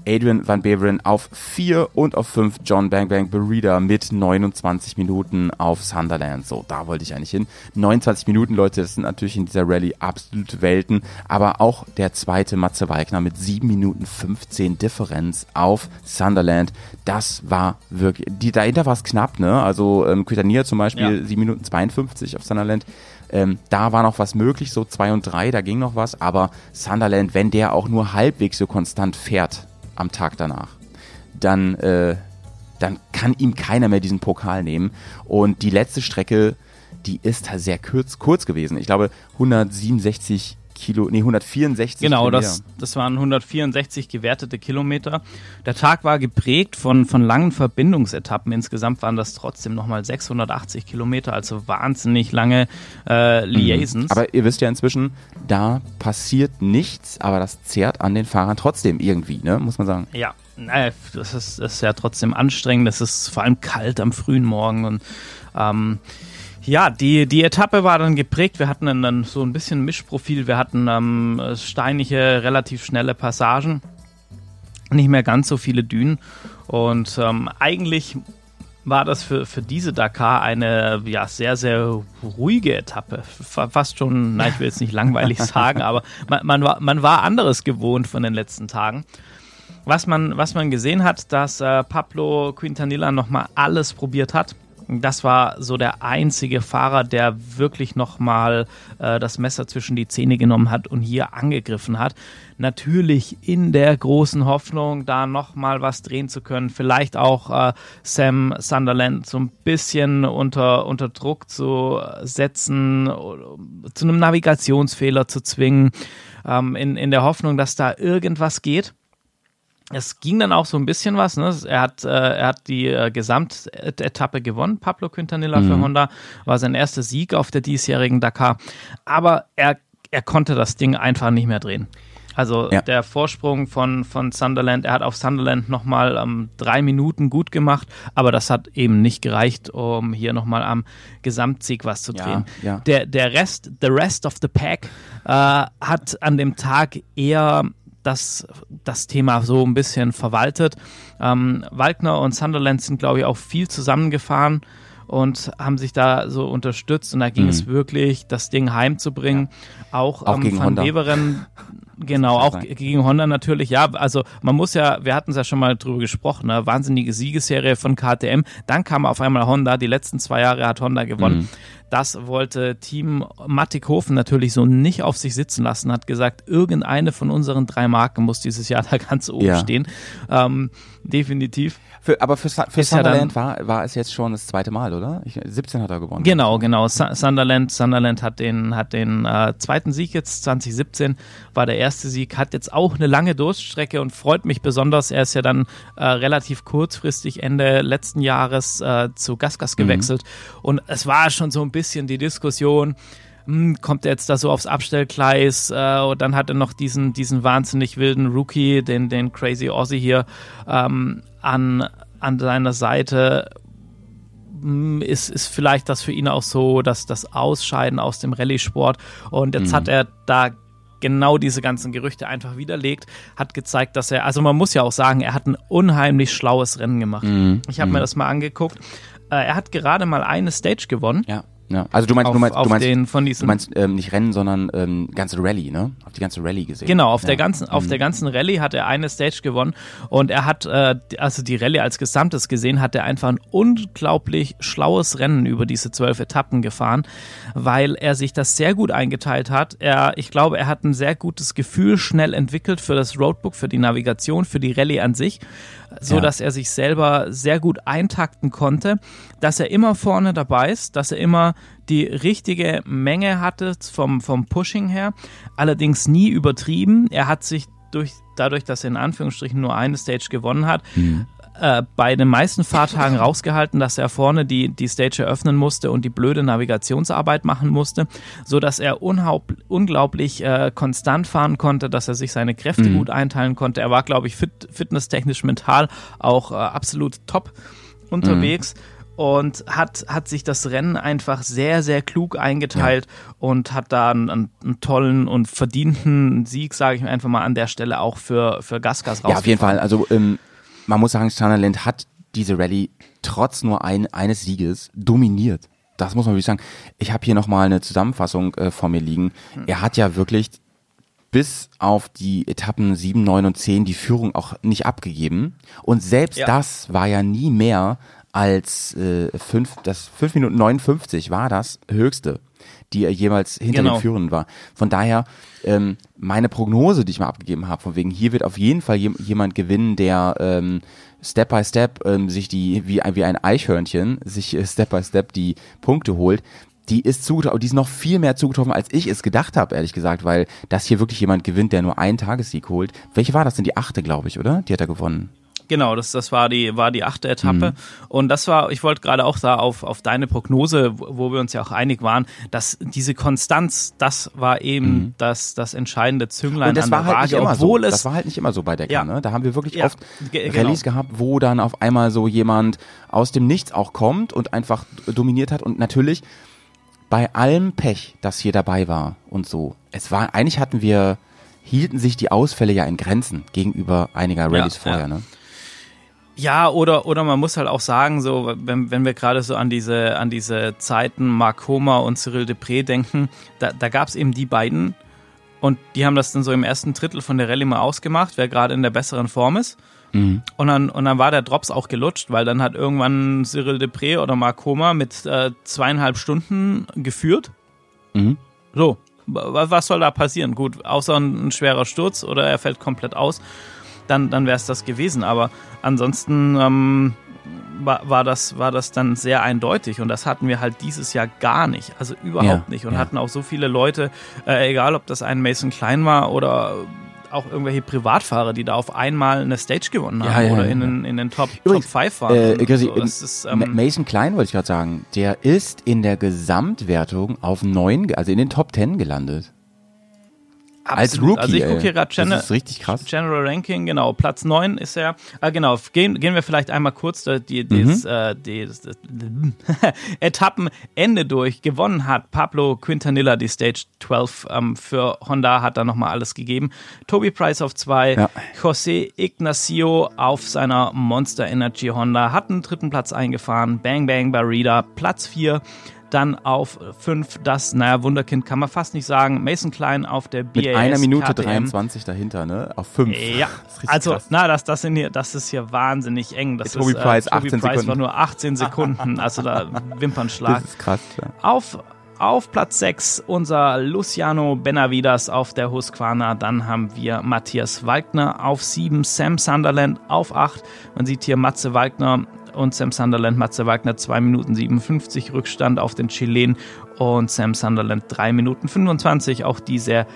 Speaker 2: Adrian Van Beveren auf 4 und auf 5 John Bang Bang Berida mit 29 Minuten auf Sunderland. So, da wollte ich eigentlich hin. 29 Minuten, Leute, das sind natürlich in dieser Rallye absolute Welten. Aber auch der zweite Matze Wagner mit 7 Minuten 15 Differenz auf Sunderland. Das war wirklich, die, dahinter war es knapp, ne? Also ähm, Quitania zum Beispiel
Speaker 3: Ja.
Speaker 2: 7 Minuten 52 auf Sunderland. Ähm, da war noch was möglich, so 2 und 3, da ging noch was, aber Sunderland, wenn der auch nur halbwegs so konstant fährt am Tag danach, dann, äh, dann kann ihm keiner mehr diesen Pokal nehmen. Und die letzte Strecke, die ist sehr kurz, kurz gewesen. Ich glaube 167 Kilo, nee 164
Speaker 3: Genau,
Speaker 2: Kilometer.
Speaker 3: das, das waren 164 gewertete Kilometer. Der Tag war geprägt von, von langen Verbindungsetappen. Insgesamt waren das trotzdem nochmal 680 Kilometer, also wahnsinnig lange äh, Liaisons.
Speaker 2: Aber ihr wisst ja inzwischen, da passiert nichts, aber das zehrt an den Fahrern trotzdem irgendwie, ne? muss man sagen.
Speaker 3: Ja, naja, das ist, das ist ja trotzdem anstrengend. Es ist vor allem kalt am frühen Morgen und ähm, ja, die, die Etappe war dann geprägt. Wir hatten dann so ein bisschen Mischprofil. Wir hatten ähm, steinige, relativ schnelle Passagen, nicht mehr ganz so viele Dünen. Und ähm, eigentlich war das für, für diese Dakar eine ja, sehr, sehr ruhige Etappe. Fa- Fast schon, na, ich will jetzt nicht langweilig sagen, aber man, man, war, man war anderes gewohnt von den letzten Tagen. Was man, was man gesehen hat, dass äh, Pablo Quintanilla nochmal alles probiert hat. Das war so der einzige Fahrer, der wirklich nochmal äh, das Messer zwischen die Zähne genommen hat und hier angegriffen hat. Natürlich in der großen Hoffnung, da nochmal was drehen zu können. Vielleicht auch äh, Sam Sunderland so ein bisschen unter, unter Druck zu setzen, zu einem Navigationsfehler zu zwingen, ähm, in, in der Hoffnung, dass da irgendwas geht. Es ging dann auch so ein bisschen was. Ne? Er, hat, äh, er hat die äh, Gesamtetappe gewonnen, Pablo Quintanilla für Honda. War sein erster Sieg auf der diesjährigen Dakar. Aber er, er konnte das Ding einfach nicht mehr drehen. Also
Speaker 2: Ja.
Speaker 3: der Vorsprung von, von Sunderland, er hat auf Sunderland nochmal ähm, drei Minuten gut gemacht, aber das hat eben nicht gereicht, um hier nochmal am Gesamtsieg was zu
Speaker 2: Ja,
Speaker 3: drehen.
Speaker 2: ja.
Speaker 3: Der, der Rest, the rest of the pack, äh, hat an dem Tag eher das, das Thema so ein bisschen verwaltet. Ähm, Waldner und Sunderland sind, glaube ich, auch viel zusammengefahren und haben sich da so unterstützt und da ging es wirklich, das Ding heimzubringen. Auch,
Speaker 2: Mhm. Auch
Speaker 3: ähm,
Speaker 2: gegen
Speaker 3: Van
Speaker 2: Honda.
Speaker 3: Beveren, genau, auch
Speaker 2: sagen.
Speaker 3: gegen Honda natürlich, ja. Also man muss ja, wir hatten es ja schon mal drüber gesprochen, ne? wahnsinnige Siegesserie von KTM. Dann kam auf einmal Honda, die letzten zwei Jahre hat Honda gewonnen.
Speaker 2: Mhm.
Speaker 3: Das wollte Team Mattighofen natürlich so nicht auf sich sitzen lassen, hat gesagt, irgendeine von unseren drei Marken muss dieses Jahr da ganz oben
Speaker 2: Ja.
Speaker 3: stehen. Ähm, definitiv.
Speaker 2: Für, aber für, Su- für
Speaker 3: Ist ja
Speaker 2: Sunderland war, war es jetzt schon das zweite Mal, oder? Ich, 17 hat er gewonnen.
Speaker 3: Genau, genau. Su- Sunderland, Sunderland hat den, hat den äh, zweiten Sieg jetzt, 2017 war der erste Sieg, hat jetzt auch eine lange Durststrecke und freut mich besonders. Er ist ja dann äh, relativ kurzfristig Ende letzten Jahres äh, zu Gasgas gewechselt und es war schon so ein bisschen die Diskussion, hm, kommt er jetzt da so aufs Abstellgleis äh, und dann hat er noch diesen, diesen wahnsinnig wilden Rookie, den, den Crazy Aussie hier ähm, an, an seiner Seite hm, ist, ist vielleicht das für ihn auch so, dass das Ausscheiden aus dem Rallye-Sport. Und jetzt hat er da genau diese ganzen Gerüchte einfach widerlegt, hat gezeigt, dass er, also man muss ja auch sagen, er hat ein unheimlich schlaues Rennen gemacht. Ich habe mir das mal angeguckt. Äh, er hat gerade mal eine Stage gewonnen.
Speaker 2: Ja. Ja. Also du meinst,
Speaker 3: auf,
Speaker 2: du meinst, du meinst,
Speaker 3: den von
Speaker 2: du
Speaker 3: diesen
Speaker 2: meinst ähm, nicht Rennen, sondern ähm, ganze Rallye, ne? Auf die ganze Rallye gesehen.
Speaker 3: Genau, auf der
Speaker 2: Ja.
Speaker 3: ganzen, auf der ganzen Rallye hat er eine Stage gewonnen und er hat, äh, also die Rallye als Gesamtes gesehen, hat er einfach ein unglaublich schlaues Rennen über diese zwölf Etappen gefahren, weil er sich das sehr gut eingeteilt hat. Er, ich glaube, er hat ein sehr gutes Gefühl schnell entwickelt für das Roadbook, für die Navigation, für die Rallye an sich, so
Speaker 2: Ja.
Speaker 3: dass er sich selber sehr gut eintakten konnte, dass er immer vorne dabei ist, dass er immer die richtige Menge hatte vom, vom Pushing her, allerdings nie übertrieben. Er hat sich durch, dadurch, dass er in Anführungsstrichen nur eine Stage gewonnen hat, äh, bei den meisten Fahrtagen rausgehalten, dass er vorne die, die Stage eröffnen musste und die blöde Navigationsarbeit machen musste, so dass er unglaublich äh, konstant fahren konnte, dass er sich seine Kräfte gut einteilen konnte. Er war, glaube ich, fit, fitnesstechnisch, mental auch äh, absolut top unterwegs. Und hat, hat sich das Rennen einfach sehr, sehr klug eingeteilt und hat da einen, einen, tollen und verdienten Sieg, sage ich einfach mal an der Stelle, auch für, für Gasgas
Speaker 2: Ja, auf jeden Fall. Also ähm, man muss sagen, Sunderland hat diese Rallye trotz nur ein, eines Sieges dominiert. Das muss man wirklich sagen. Ich habe hier nochmal eine Zusammenfassung äh, vor mir liegen.
Speaker 3: Hm.
Speaker 2: Er hat ja wirklich bis auf die Etappen 7, 9 und 10 die Führung auch nicht abgegeben. Und selbst
Speaker 3: Ja.
Speaker 2: das war ja nie mehr als äh, fünf, das 5 Minuten 59 war das höchste, die er jemals hinter
Speaker 3: Genau.
Speaker 2: den Führenden war. Von daher, ähm, meine Prognose, die ich mal abgegeben habe, von wegen, hier wird auf jeden Fall jem, jemand gewinnen, der ähm, Step by Step ähm, sich die, wie, ein- wie ein Eichhörnchen, sich äh, Step by Step die Punkte holt, die ist zugetroffen, die ist noch viel mehr zugetroffen, als ich es gedacht habe, ehrlich gesagt, weil das hier wirklich jemand gewinnt, der nur einen Tagessieg holt. Welche war das denn? Die achte, glaube ich, oder? Die hat er gewonnen.
Speaker 3: Genau, das, das war die, war die achte Etappe.
Speaker 2: Mhm.
Speaker 3: Und das war, ich wollte gerade auch da auf, auf deine Prognose, wo wir uns ja auch einig waren, dass diese Konstanz, das war eben das, das entscheidende Zünglein
Speaker 2: Mhm. Und das
Speaker 3: an
Speaker 2: war
Speaker 3: der
Speaker 2: halt nicht
Speaker 3: Waage,
Speaker 2: immer so.
Speaker 3: obwohl es
Speaker 2: Das war halt nicht immer so bei Decker,
Speaker 3: Ja.
Speaker 2: ne? Da haben wir wirklich
Speaker 3: Ja,
Speaker 2: oft
Speaker 3: ge- genau.
Speaker 2: Rallyes gehabt, wo dann auf einmal so jemand aus dem Nichts auch kommt und einfach dominiert hat und natürlich bei allem Pech, das hier dabei war und so. Es war, eigentlich hatten wir, hielten sich die Ausfälle ja in Grenzen gegenüber einiger Rallyes
Speaker 3: Ja,
Speaker 2: vorher,
Speaker 3: ja.
Speaker 2: ne?
Speaker 3: Ja, oder, oder man muss halt auch sagen, so, wenn, wenn wir gerade so an diese, an diese Zeiten Mark Homer und Cyril Depré denken, da, da gab es eben die beiden und die haben das dann so im ersten Drittel von der Rallye mal ausgemacht, wer gerade in der besseren Form ist. Und dann, und dann war der Drops auch gelutscht, weil dann hat irgendwann Cyril Depré oder Mark Homer mit äh, zweieinhalb Stunden geführt.
Speaker 2: Mhm.
Speaker 3: So, wa- was soll da passieren? Gut, außer ein schwerer Sturz oder er fällt komplett aus, dann, dann wäre es das gewesen. Aber ansonsten ähm, war, war, das, war das dann sehr eindeutig und das hatten wir halt dieses Jahr gar nicht. Also überhaupt
Speaker 2: Ja,
Speaker 3: nicht. Und
Speaker 2: ja.
Speaker 3: hatten auch so viele Leute, äh, egal ob das ein Mason Klein war oder auch irgendwelche Privatfahrer, die da auf einmal eine Stage gewonnen haben
Speaker 2: Ja,
Speaker 3: oder in, den, in den Top,
Speaker 2: Übrigens,
Speaker 3: Top 5 waren.
Speaker 2: Äh,
Speaker 3: so. Ist, ähm,
Speaker 2: Mason Klein wollte ich gerade sagen, der ist in der Gesamtwertung auf neun, ge- also in den Top 10 gelandet. Als
Speaker 3: absolut.
Speaker 2: Rookie.
Speaker 3: Also ich gucke hier gerade
Speaker 2: krass.
Speaker 3: General Ranking, genau, Platz 9 ist er. Ah, genau, gehen, gehen wir vielleicht einmal kurz äh, die,
Speaker 2: Mhm.
Speaker 3: das, äh, die, das Etappenende durch. Gewonnen hat Pablo Quintanilla die Stage 12 ähm, für Honda, hat da nochmal alles gegeben. Toby Price auf 2,
Speaker 2: Ja.
Speaker 3: José Ignacio auf seiner Monster Energy Honda hat einen dritten Platz eingefahren. Bang Bang Barida, Platz 4. Dann auf 5 das, naja, Wunderkind kann man fast nicht sagen. Mason Klein auf der BAS
Speaker 2: Mit einer Minute
Speaker 3: KTM.
Speaker 2: 23 dahinter, ne? Auf 5.
Speaker 3: Ja, also na, das, das, sind hier, das ist hier wahnsinnig eng. Das
Speaker 2: Toby
Speaker 3: ist,
Speaker 2: Price,
Speaker 3: äh, Toby
Speaker 2: 18
Speaker 3: Price war
Speaker 2: Sekunden.
Speaker 3: nur 18 Sekunden, also da Wimpernschlag.
Speaker 2: Das ist krass. Ja.
Speaker 3: Auf, auf Platz 6 unser Luciano Benavidas auf der Husqvarna. Dann haben wir Matthias Wagner auf 7, Sam Sunderland auf 8. Man sieht hier Matze Wagner und Sam Sunderland. Matze Wagner 2 Minuten 57 Rückstand auf den Chilen und Sam Sunderland 3 Minuten 25. Auch die sehr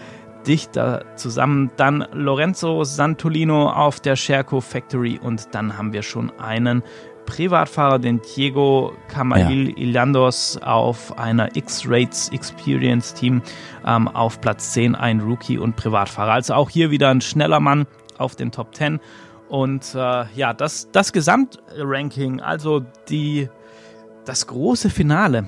Speaker 3: dichter zusammen. Dann Lorenzo Santolino auf der Sherco Factory und dann haben wir schon einen Privatfahrer, den Diego Camail Ilandos auf einer X-Rates Experience Team ähm, auf Platz 10, ein Rookie und Privatfahrer. Also auch hier wieder ein schneller Mann auf den Top 10. Und äh, ja, das, das Gesamtranking, also die, das große Finale,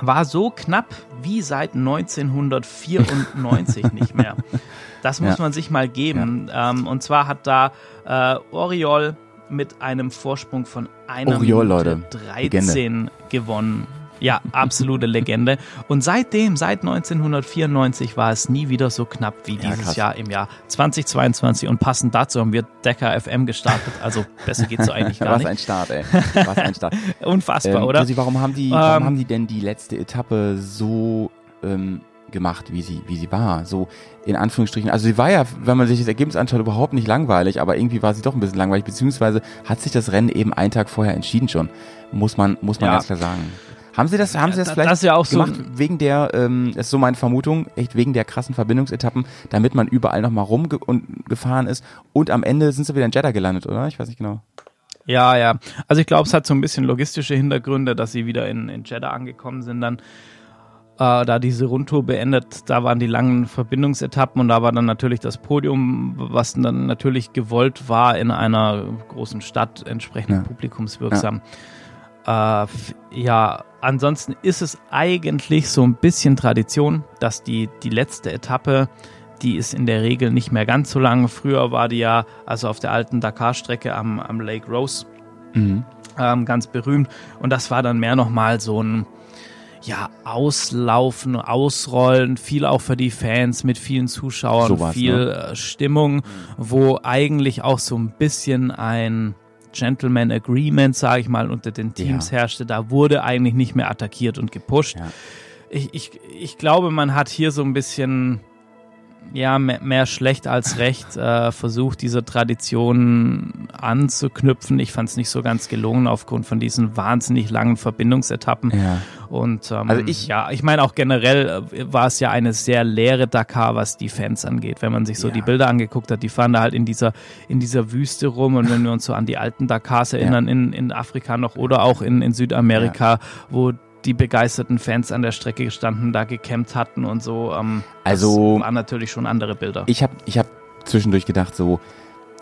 Speaker 3: war so knapp wie seit 1994 nicht mehr. Das muss
Speaker 2: Ja.
Speaker 3: man sich mal geben. Ähm, und zwar hat da äh, Oriol mit einem Vorsprung von einer
Speaker 2: Oriol,
Speaker 3: Minute
Speaker 2: Leute.
Speaker 3: 13 gewonnen Ja, absolute Legende. Und seitdem, seit 1994, war es nie wieder so knapp wie
Speaker 2: Ja,
Speaker 3: dieses
Speaker 2: krass.
Speaker 3: Jahr im Jahr 2022. Und passend dazu haben wir Decker FM gestartet. Also besser geht's so eigentlich gar
Speaker 2: Was
Speaker 3: nicht.
Speaker 2: ein Start, ey. Was ein Start.
Speaker 3: Unfassbar,
Speaker 2: ähm,
Speaker 3: oder?
Speaker 2: Chrissy, warum haben die, warum
Speaker 3: Ähm,
Speaker 2: haben die denn die letzte Etappe so ähm, gemacht, wie sie, wie sie war? So in Anführungsstrichen. Also sie war ja, wenn man sich das Ergebnis anschaut, überhaupt nicht langweilig, aber irgendwie war sie doch ein bisschen langweilig, beziehungsweise hat sich das Rennen eben einen Tag vorher entschieden schon. Muss man, muss man
Speaker 3: Ja.
Speaker 2: ganz klar sagen. Haben Sie das, haben Sie das
Speaker 3: Ja,
Speaker 2: vielleicht
Speaker 3: das ja auch so
Speaker 2: gemacht wegen der, ähm, das ist so meine Vermutung, echt wegen der krassen Verbindungsetappen, damit man überall nochmal rumgefahren ist und am Ende sind sie wieder in Jeddah gelandet, oder? Ich weiß nicht genau.
Speaker 3: Ja, ja. Also ich glaube, es hat so ein bisschen logistische Hintergründe, dass sie wieder in, in Jeddah angekommen sind dann. Äh, da diese Rundtour beendet, da waren die langen Verbindungsetappen und da war dann natürlich das Podium, was dann natürlich gewollt war in einer großen Stadt, entsprechend
Speaker 2: Ja.
Speaker 3: publikumswirksam. Äh, ja, ansonsten ist es eigentlich so ein bisschen Tradition, dass die, die letzte Etappe, die ist in der Regel nicht mehr ganz so lang. Früher war die ja, also auf der alten Dakar-Strecke am, am Lake Rose,
Speaker 2: Mhm.
Speaker 3: ähm, ganz berühmt. Und das war dann mehr nochmal so ein, ja, Auslaufen, Ausrollen, viel auch für die Fans mit vielen Zuschauern,
Speaker 2: Sowas,
Speaker 3: viel
Speaker 2: ne?
Speaker 3: äh, Stimmung, wo eigentlich auch so ein bisschen ein Gentleman Agreement, sage ich mal, unter den Teams herrschte. Da wurde eigentlich nicht mehr attackiert und gepusht.
Speaker 2: Ja.
Speaker 3: Ich, ich, ich glaube, man hat hier so ein bisschen ja, mehr, mehr schlecht als recht äh, versucht, diese Tradition anzuknüpfen. Ich fand es nicht so ganz gelungen aufgrund von diesen wahnsinnig langen Verbindungsetappen.
Speaker 2: Ja.
Speaker 3: Und ähm,
Speaker 2: Also ich-
Speaker 3: ja, ich meine auch generell äh, war es ja eine sehr leere Dakar, was die Fans angeht. Wenn man sich so
Speaker 2: Ja.
Speaker 3: die Bilder angeguckt hat, die fahren da halt in dieser in dieser Wüste rum und wenn wir uns so an die alten Dakars erinnern in, in Afrika noch oder auch in, in Südamerika, wo die begeisterten Fans an der Strecke gestanden, da gecampt hatten und so. Ähm,
Speaker 2: Also-
Speaker 3: das waren natürlich schon andere Bilder.
Speaker 2: Ich habe ich hab zwischendurch gedacht, so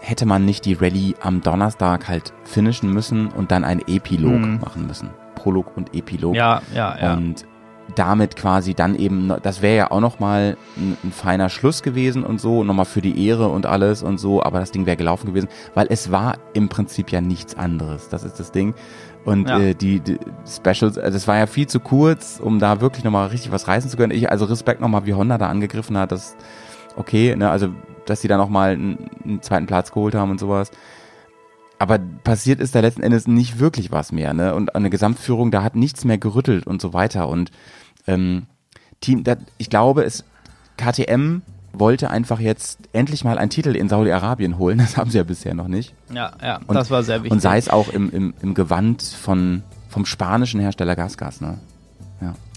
Speaker 2: hätte man nicht die Rallye am Donnerstag halt finishen müssen und dann einen Epilog
Speaker 3: Mhm.
Speaker 2: machen müssen. Prolog und Epilog.
Speaker 3: ja, ja, ja.
Speaker 2: Und damit quasi dann eben, das wäre ja auch nochmal ein, ein feiner Schluss gewesen und so, nochmal für die Ehre und alles und so, aber das Ding wäre gelaufen gewesen, weil es war im Prinzip ja nichts anderes. Das ist das Ding. Und
Speaker 3: Ja.
Speaker 2: äh, die, die Specials, also das war ja viel zu kurz, um da wirklich nochmal richtig was reißen zu können. Ich, also Respekt nochmal, wie Honda da angegriffen hat, das okay, ne, also dass sie da nochmal einen, einen zweiten Platz geholt haben und sowas. Aber passiert ist da letzten Endes nicht wirklich was mehr, ne? Und eine Gesamtführung, da hat nichts mehr gerüttelt und so weiter. Und ähm, Team, da, ich glaube, es KTM wollte einfach jetzt endlich mal einen Titel in Saudi-Arabien holen. Das haben sie ja bisher noch nicht.
Speaker 3: ja, ja,
Speaker 2: Und-
Speaker 3: das war sehr wichtig.
Speaker 2: Und sei es auch im, im, im Gewand von, vom spanischen Hersteller Gasgas, ne?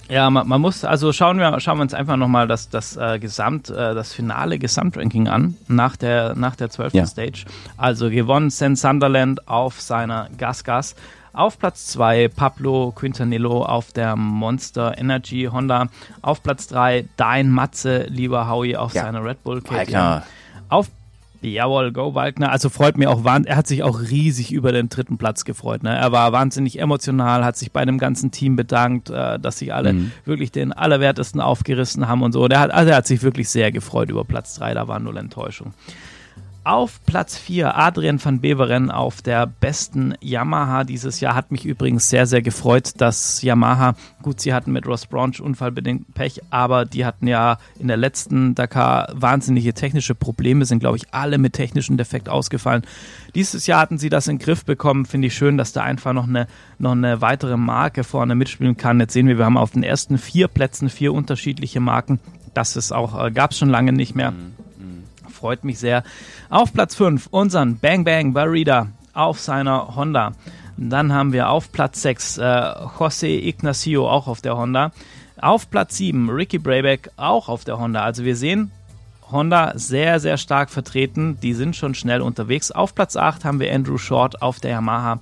Speaker 3: Ja, man, man muss, also schauen wir, schauen wir uns einfach nochmal das, das äh, Gesamt, äh, das finale Gesamtranking an, nach der, nach der 12.
Speaker 2: Ja.
Speaker 3: Stage. Also gewonnen Sen Sunderland auf seiner Gas-Gas. Auf Platz 2 Pablo Quintanillo auf der Monster Energy Honda. Auf Platz 3 Dein Matze, lieber Howie, auf
Speaker 2: Ja.
Speaker 3: seiner Red Bull KTM. Auf Jawohl, Go Wagner. Also freut mir auch, er hat sich auch riesig über den dritten Platz gefreut. Ne? Er war wahnsinnig emotional, hat sich bei dem ganzen Team bedankt, äh, dass sich alle
Speaker 2: Mhm.
Speaker 3: wirklich den Allerwertesten aufgerissen haben und so. Der hat, also er hat sich wirklich sehr gefreut über Platz 3, da war null Enttäuschung. Auf Platz 4 Adrian van Beveren auf der besten Yamaha dieses Jahr. Hat mich übrigens sehr, sehr gefreut, dass Yamaha, gut, sie hatten mit Ross Braunch unfallbedingt Pech, aber die hatten ja in der letzten Dakar wahnsinnige technische Probleme, sind, glaube ich, alle mit technischem Defekt ausgefallen. Dieses Jahr hatten sie das in den Griff bekommen. Finde ich schön, dass da einfach noch eine, noch eine weitere Marke vorne mitspielen kann. Jetzt sehen wir, wir haben auf den ersten vier Plätzen vier unterschiedliche Marken. Das ist auch, äh, gab es schon lange nicht mehr freut mich sehr. Auf Platz 5 unseren Bang Bang Barida auf seiner Honda. Dann haben wir auf Platz 6 äh, José Ignacio auch auf der Honda. Auf Platz 7 Ricky Brayback auch auf der Honda. Also wir sehen Honda sehr, sehr stark vertreten. Die sind schon schnell unterwegs. Auf Platz 8 haben wir Andrew Short auf der Yamaha.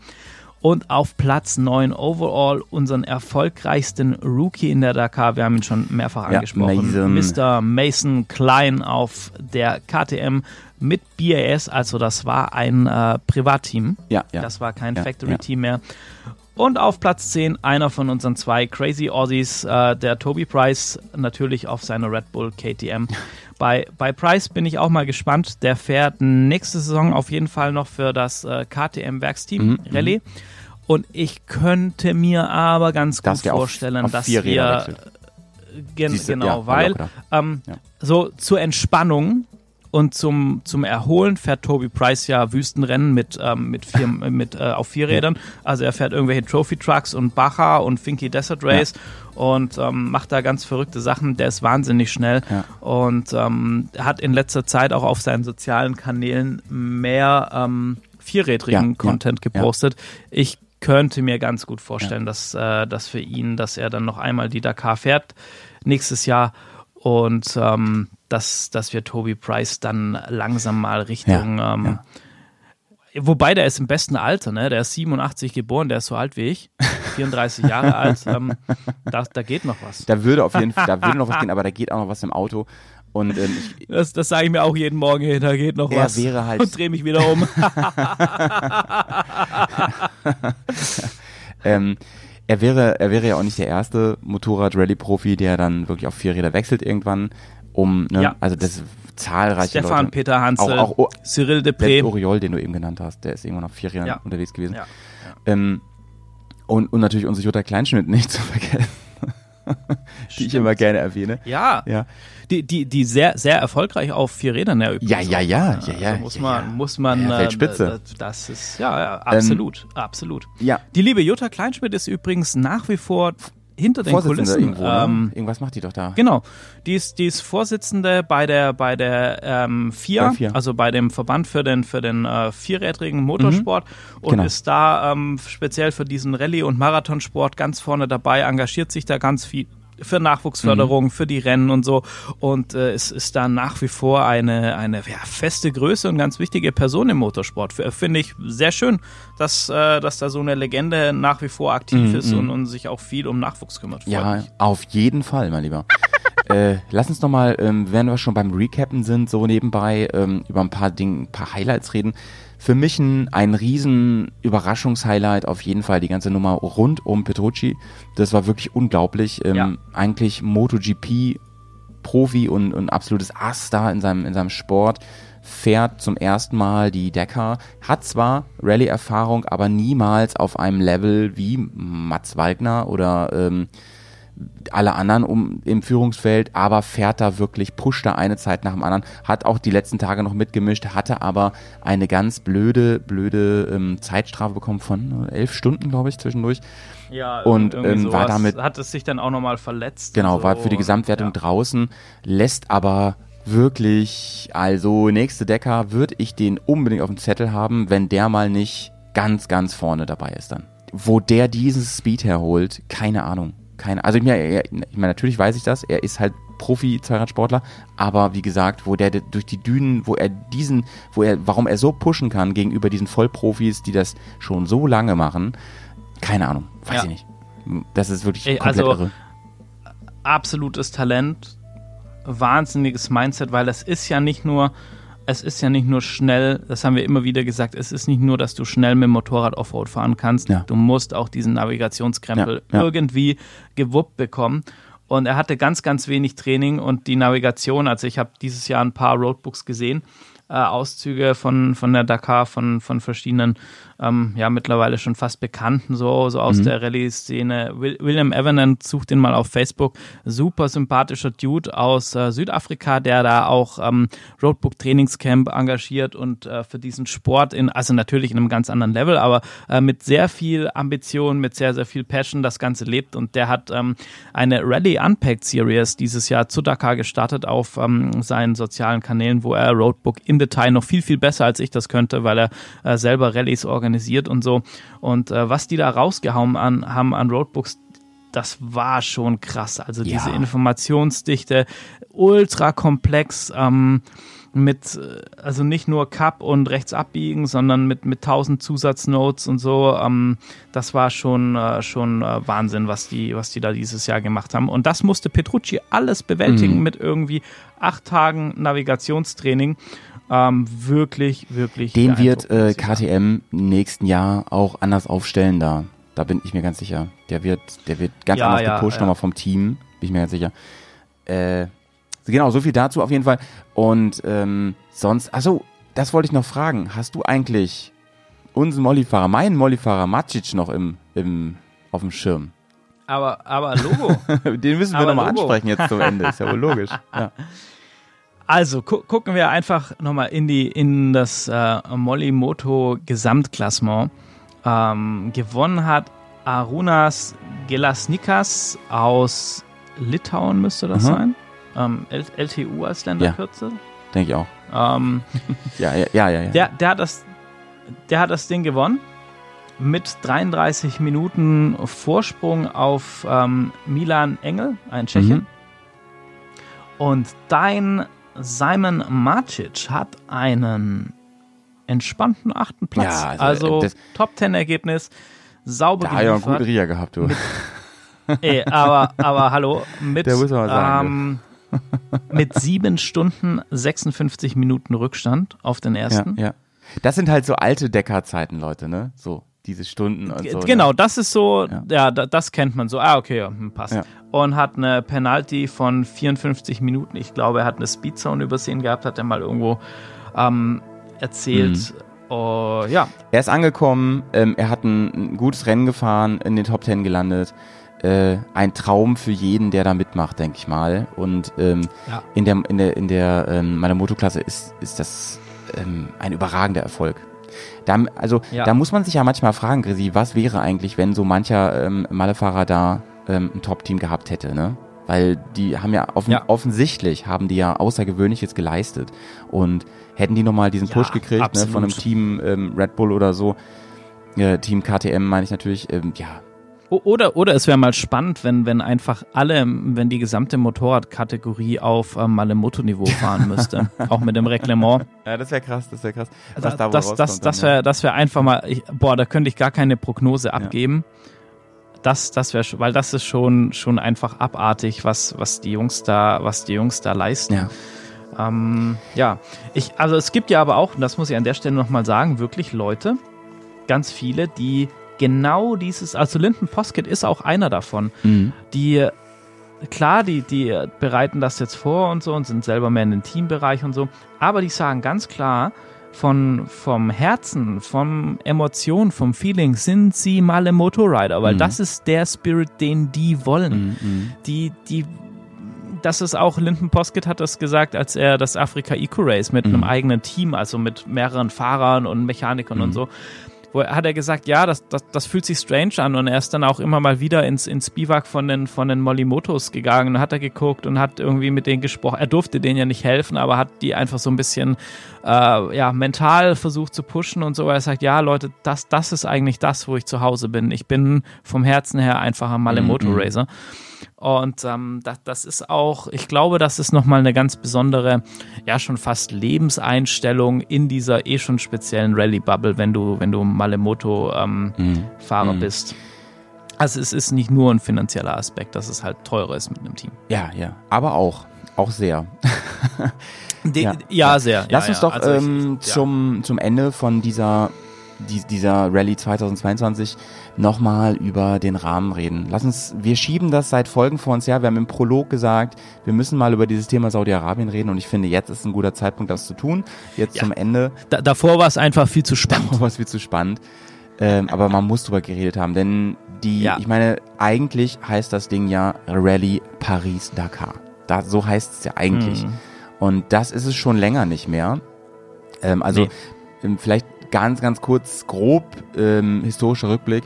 Speaker 3: Und auf Platz 9 overall unseren erfolgreichsten Rookie in der Dakar. Wir haben ihn schon mehrfach
Speaker 2: Ja,
Speaker 3: angesprochen.
Speaker 2: Mason.
Speaker 3: Mr. Mason Klein auf der KTM mit BAS. Also das war ein äh, Privatteam.
Speaker 2: Ja, ja.
Speaker 3: Das war kein
Speaker 2: Ja,
Speaker 3: Factory-Team mehr. Und auf Platz 10 einer von unseren zwei Crazy Aussies, äh, der Toby Price, natürlich auf seiner Red Bull KTM. Bei, bei Price bin ich auch mal gespannt. Der fährt nächste Saison auf jeden Fall noch für das äh, KTM Werksteam
Speaker 2: Mhm,
Speaker 3: Rallye. Und ich könnte mir aber ganz gut
Speaker 2: Dass der auf-
Speaker 3: vorstellen,
Speaker 2: auf
Speaker 3: dass wir gen
Speaker 2: Siehste,
Speaker 3: genau,
Speaker 2: ja,
Speaker 3: weil ähm,
Speaker 2: Ja.
Speaker 3: so zur Entspannung und zum, zum Erholen fährt Toby Price ja Wüstenrennen mit, ähm, mit, vier, mit äh, auf vier Rädern. Also er fährt irgendwelche Trophy Trucks und Baja und Finky Desert Race und ähm, macht da ganz verrückte Sachen. Der ist wahnsinnig schnell
Speaker 2: Ja.
Speaker 3: und ähm, hat in letzter Zeit auch auf seinen sozialen Kanälen mehr ähm, vierrädrigen
Speaker 2: Ja, ja,
Speaker 3: Content
Speaker 2: ja.
Speaker 3: gepostet. Ich könnte mir ganz gut vorstellen, dass, äh, dass für ihn, dass er dann noch einmal die Dakar fährt nächstes Jahr und ähm, dass, dass wir Toby Price dann langsam mal Richtung
Speaker 2: Ja,
Speaker 3: ähm,
Speaker 2: ja.
Speaker 3: Wobei der ist im besten Alter, ne? Der ist 87 geboren, der ist so alt wie ich, 34 Jahre alt. Ähm, da, da geht noch was.
Speaker 2: Da würde auf jeden Fall, da würde noch was gehen, aber da geht auch noch was im Auto. Und ähm, ich,
Speaker 3: Das, das sage ich mir auch jeden Morgen, hey, da geht noch
Speaker 2: Er
Speaker 3: was.
Speaker 2: wäre halt-
Speaker 3: Und drehe mich wieder um.
Speaker 2: ähm, er wäre, er wäre ja auch nicht der erste Motorrad-Rallye-Profi, der dann wirklich auf vier Räder wechselt irgendwann. Um, ne?
Speaker 3: Ja.
Speaker 2: Also das zahlreiche
Speaker 3: Stefan
Speaker 2: Leute.
Speaker 3: Peter Hansel,
Speaker 2: Auch, auch
Speaker 3: Cyril Depré.
Speaker 2: Oriol, den du eben genannt hast, der ist irgendwann auf vier Rädern
Speaker 3: Ja.
Speaker 2: unterwegs gewesen.
Speaker 3: Ja.
Speaker 2: Ähm, und, und natürlich unsere Jutta Kleinschmidt nicht zu vergessen, die ich immer gerne erwähne.
Speaker 3: Ja,
Speaker 2: Ja.
Speaker 3: die, die, die sehr, sehr erfolgreich auf vier Rädern ja übrigens
Speaker 2: Ja, ja, ja, ja, ja,
Speaker 3: Also muss man,
Speaker 2: ja.
Speaker 3: muss man,
Speaker 2: Ja, Weltspitze. Ähm,
Speaker 3: äh, das ist, ja, ja, absolut, absolut.
Speaker 2: Ja,
Speaker 3: Die liebe Jutta Kleinschmidt ist übrigens nach wie vor hinter den Kulissen.
Speaker 2: irgendwo, ne?
Speaker 3: ähm,
Speaker 2: Irgendwas macht die doch da.
Speaker 3: Genau, die ist, die ist Vorsitzende bei der bei der ähm, FIA,
Speaker 2: Bei FIA.
Speaker 3: also bei dem Verband für den für den äh, vierrädrigen Motorsport und
Speaker 2: Genau.
Speaker 3: ist da ähm, speziell für diesen Rallye- und Marathonsport ganz vorne dabei, engagiert sich da ganz viel für Nachwuchsförderung,
Speaker 2: Mhm.
Speaker 3: für die Rennen und so und äh, es ist da nach wie vor eine eine ja, feste Größe und ganz wichtige Person im Motorsport. Finde ich sehr schön, dass äh, dass da so eine Legende nach wie vor aktiv
Speaker 2: Mhm,
Speaker 3: ist
Speaker 2: mhm.
Speaker 3: und, und sich auch viel um Nachwuchs kümmert.
Speaker 2: Ja,
Speaker 3: mich.
Speaker 2: auf jeden Fall, mein Lieber. Äh, lass uns noch mal, ähm, wenn wir schon beim Recappen sind, so nebenbei ähm, über ein paar Dinge, ein paar Highlights reden. Für mich ein, ein riesen Überraschungshighlight auf jeden Fall die ganze Nummer rund um Petrucci. Das war wirklich unglaublich. Ähm,
Speaker 3: Ja.
Speaker 2: Eigentlich MotoGP Profi und, und absolutes Ass da in seinem, in seinem Sport, fährt zum ersten Mal die Dakar, hat zwar Rallye-Erfahrung, aber niemals auf einem Level wie Mats Wagner oder ähm, alle anderen um, im Führungsfeld, aber fährt da wirklich, pusht da eine Zeit nach dem anderen, hat auch die letzten Tage noch mitgemischt, hatte aber eine ganz blöde, blöde ähm, Zeitstrafe bekommen von äh, elf Stunden, glaube ich, zwischendurch.
Speaker 3: Ja,
Speaker 2: Und, ähm, war damit-
Speaker 3: hat es sich dann auch nochmal verletzt.
Speaker 2: Genau,
Speaker 3: und
Speaker 2: war
Speaker 3: so.
Speaker 2: für die Gesamtwertung
Speaker 3: ja.
Speaker 2: draußen, lässt aber wirklich, also nächste Decker würde ich den unbedingt auf dem Zettel haben, wenn der mal nicht ganz, ganz vorne dabei ist dann. Wo der diesen Speed herholt, keine Ahnung. Keine, also ich meine, ich meine, natürlich weiß ich das, er ist halt Profi-Zweiradsportler, aber wie gesagt, wo der durch die Dünen, wo er diesen, wo er, warum er so pushen kann gegenüber diesen Vollprofis, die das schon so lange machen, keine Ahnung, weiß
Speaker 3: Ja.
Speaker 2: ich nicht. Das ist wirklich
Speaker 3: Ey,
Speaker 2: komplett
Speaker 3: also-
Speaker 2: irre.
Speaker 3: Absolutes Talent, wahnsinniges Mindset, weil es ist ja nicht nur, es ist ja nicht nur schnell, das haben wir immer wieder gesagt, es ist nicht nur, dass du schnell mit dem Motorrad Offroad fahren kannst,
Speaker 2: Ja.
Speaker 3: du musst auch diesen Navigationskrempel
Speaker 2: Ja, ja.
Speaker 3: irgendwie gewuppt bekommen. Und er hatte ganz, ganz wenig Training und die Navigation, also ich habe dieses Jahr ein paar Roadbooks gesehen, äh, Auszüge von, von der Dakar, von, von verschiedenen, ähm, ja, mittlerweile schon fast Bekannten, so, so aus der Rallye-Szene. Will, William Evanant, sucht den mal auf Facebook. Super sympathischer Dude aus äh, Südafrika, der da auch ähm, Roadbook Trainingscamp engagiert und äh, für diesen Sport in, also natürlich in einem ganz anderen Level, aber äh, mit sehr viel Ambition, mit sehr, sehr viel Passion das Ganze lebt und der hat ähm, eine Rally Unpacked Series dieses Jahr zu Dakar gestartet auf ähm, seinen sozialen Kanälen, wo er Roadbook im Detail noch viel, viel besser als ich das könnte, weil er äh, selber Rallyes organisiert und so. Und äh, was die da rausgehauen an, haben an Roadbooks, das war schon krass. Also
Speaker 2: Ja.
Speaker 3: diese Informationsdichte, ultra komplex, ähm, mit, äh, also nicht nur Cup und rechts abbiegen, sondern mit, mit tausend Zusatznotes und so. Ähm, das war schon, äh, schon äh, Wahnsinn, was die, was die da dieses Jahr gemacht haben. Und das musste Petrucci alles bewältigen
Speaker 2: Mhm.
Speaker 3: mit irgendwie acht Tagen Navigationstraining. Ähm, wirklich, wirklich.
Speaker 2: Den wird äh. KTM nächsten Jahr auch anders aufstellen da. Da bin ich mir ganz sicher. Der wird, der wird ganz
Speaker 3: Ja,
Speaker 2: anders
Speaker 3: ja,
Speaker 2: gepusht
Speaker 3: ja.
Speaker 2: nochmal vom Team. Bin ich mir ganz sicher. Äh, genau, so viel dazu auf jeden Fall. Und ähm, sonst, achso, das wollte ich noch fragen. Hast du eigentlich unseren Mollifahrer, meinen Mollifahrer Macic noch im, im, auf dem Schirm.
Speaker 3: Aber, aber Logo.
Speaker 2: Den müssen wir nochmal ansprechen jetzt zum Ende, ist ja wohl logisch. Ja.
Speaker 3: Also gu gucken wir einfach nochmal in die in das äh, Molimoto Gesamtklassement. Ähm, gewonnen hat Arunas Gelasnikas aus Litauen müsste das
Speaker 2: Mhm.
Speaker 3: sein. Ähm, LTU als Länderkürze.
Speaker 2: Denke ich auch.
Speaker 3: Ähm,
Speaker 2: Ja, ja, ja, ja. ja.
Speaker 3: der, der, hat das, der hat das Ding gewonnen mit 33 Minuten Vorsprung auf ähm, Milan Engel, ein Tscheche.
Speaker 2: Mhm.
Speaker 3: Und dein Simon Macic hat einen entspannten achten Platz.
Speaker 2: Ja, also,
Speaker 3: also
Speaker 2: das-
Speaker 3: Top Ten Ergebnis, sauber
Speaker 2: da hat ja einen guten
Speaker 3: geliefert.
Speaker 2: Riecher gehabt, du.
Speaker 3: Ey, aber, aber hallo, mit,
Speaker 2: Der muss man sagen,
Speaker 3: ähm, mit sieben Stunden 56 Minuten Rückstand auf den
Speaker 2: Ja,
Speaker 3: ersten.
Speaker 2: ja. Das sind halt so alte Deckerzeiten, Leute, ne? So, diese Stunden und so.
Speaker 3: Genau,
Speaker 2: Ne?
Speaker 3: das ist so,
Speaker 2: Ja.
Speaker 3: ja, da, das kennt man so. Ah, okay, ja, hm, passt.
Speaker 2: Ja.
Speaker 3: Und hat eine Penalty von 54 Minuten. Ich glaube, er hat eine Speedzone übersehen gehabt, hat er mal irgendwo ähm, erzählt.
Speaker 2: Mhm.
Speaker 3: Oh, ja,
Speaker 2: Er ist angekommen, ähm, er hat ein, ein gutes Rennen gefahren, in den Top Ten gelandet. Äh, ein Traum für jeden, der da mitmacht, denke ich mal. Und ähm,
Speaker 3: Ja.
Speaker 2: in der, in der, in der ähm, meiner Motoklasse ist, ist das ähm, ein überragender Erfolg. Da, also,
Speaker 3: Ja.
Speaker 2: da muss man sich ja manchmal fragen, Grisi, was wäre eigentlich, wenn so mancher ähm, Malefahrer da ähm, ein Top-Team gehabt hätte, ne? Weil die haben ja, offen,
Speaker 3: Ja.
Speaker 2: offensichtlich haben die ja Außergewöhnliches geleistet. Und hätten die nochmal diesen
Speaker 3: Ja,
Speaker 2: Push gekriegt, ne, von einem. Team ähm, Red Bull oder so, äh, Team KTM meine ich natürlich, ähm, ja,
Speaker 3: Oder, oder es wäre mal spannend, wenn, wenn einfach alle, wenn die gesamte Motorradkategorie auf ähm, Malemoto-Niveau fahren müsste. auch mit dem Reglement.
Speaker 2: Ja, das wäre krass, das wäre krass.
Speaker 3: Da-
Speaker 2: Was da
Speaker 3: das, das, das wäre das wär einfach mal, ich, boah, da könnte ich gar keine Prognose abgeben. Das, das wäre, weil das ist schon, schon einfach abartig, was, was die Jungs da, was die Jungs da leisten.
Speaker 2: ja.
Speaker 3: Ähm, ja, ich, also es gibt ja aber auch, und das muss ich an der Stelle nochmal sagen, wirklich Leute, ganz viele, die genau dieses, also Linden Poskett ist auch einer davon,
Speaker 2: Mhm.
Speaker 3: die, klar, die, die bereiten das jetzt vor und so und sind selber mehr in den Teambereich und so, aber die sagen ganz klar, von, vom Herzen, vom Emotion, vom Feeling sind sie Male Motorrider, weil
Speaker 2: Mhm.
Speaker 3: das ist der Spirit, den die wollen
Speaker 2: Mhm. Mhm.
Speaker 3: die, die, das ist auch, Linden Poskett hat das gesagt, als er das Afrika Eco Race mit
Speaker 2: Mhm.
Speaker 3: einem eigenen Team, also mit mehreren Fahrern und Mechanikern
Speaker 2: Mhm.
Speaker 3: und so, wo er, hat er gesagt, ja, das, das, das fühlt sich strange an und er ist dann auch immer mal wieder ins, ins Biwak von den, von den Molimotos gegangen und hat er geguckt und hat irgendwie mit denen gesprochen. Er durfte denen ja nicht helfen, aber hat die einfach so ein bisschen äh, ja, mental versucht zu pushen und so. Er sagt, ja, Leute, das, das ist eigentlich das, wo ich zu Hause bin. Ich bin vom Herzen her einfach ein Malemoto
Speaker 2: Mhm.
Speaker 3: Und ähm, das, das ist auch, ich glaube, das ist nochmal eine ganz besondere, ja schon fast Lebenseinstellung in dieser eh schon speziellen Rallye-Bubble, wenn du, wenn du Malemoto-Fahrer
Speaker 2: Mhm. Mhm.
Speaker 3: bist. Also es ist nicht nur ein finanzieller Aspekt, dass es halt teurer ist mit einem Team.
Speaker 2: Ja, ja. Aber auch, auch sehr.
Speaker 3: De
Speaker 2: Ja.
Speaker 3: ja. sehr.
Speaker 2: Lass
Speaker 3: ja,
Speaker 2: uns
Speaker 3: ja.
Speaker 2: doch
Speaker 3: Also
Speaker 2: ähm,
Speaker 3: ich-
Speaker 2: zum, zum Ende von dieser, die, dieser Rallye 2022 nochmal über den Rahmen reden. Lass uns, wir schieben das seit Folgen vor uns her. Wir haben im Prolog gesagt, wir müssen mal über dieses Thema Saudi-Arabien reden und ich finde, jetzt ist ein guter Zeitpunkt, das zu tun. Jetzt
Speaker 3: Ja.
Speaker 2: zum Ende.
Speaker 3: Da, davor war es einfach viel zu spannend.
Speaker 2: Oh, was viel zu spannend. Ähm, aber man muss drüber geredet haben, denn die,
Speaker 3: Ja.
Speaker 2: ich meine, eigentlich heißt das Ding ja Rallye Paris-Dakar. Da, so heißt es ja eigentlich.
Speaker 3: Mhm.
Speaker 2: Und das ist es schon länger nicht mehr. Ähm, also
Speaker 3: Nee.
Speaker 2: ähm, vielleicht ganz, ganz kurz grob ähm, historischer Rückblick.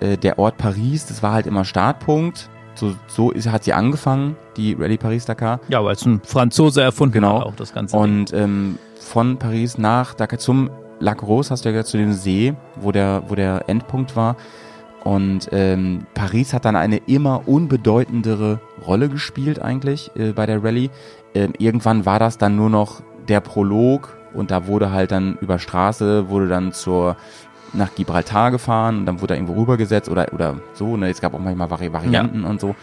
Speaker 2: Äh, der Ort Paris, das war halt immer Startpunkt. So, so ist, hat sie angefangen, die Rallye Paris-Dakar.
Speaker 3: Ja, weil es ein Franzose erfunden
Speaker 2: Genau.
Speaker 3: hat, auch das Ganze.
Speaker 2: Und ähm, von Paris nach Dakar zum Lac Rose, hast du ja gesagt, zu dem See, wo der, wo der Endpunkt war. Und ähm, Paris hat dann eine immer unbedeutendere Rolle gespielt eigentlich äh, bei der Rallye. Ähm, irgendwann war das dann nur noch der Prolog und da wurde halt dann über Straße, wurde dann zur nach Gibraltar gefahren und dann wurde er irgendwo rübergesetzt oder, oder so. Ne? Es gab auch manchmal Vari Varianten und so.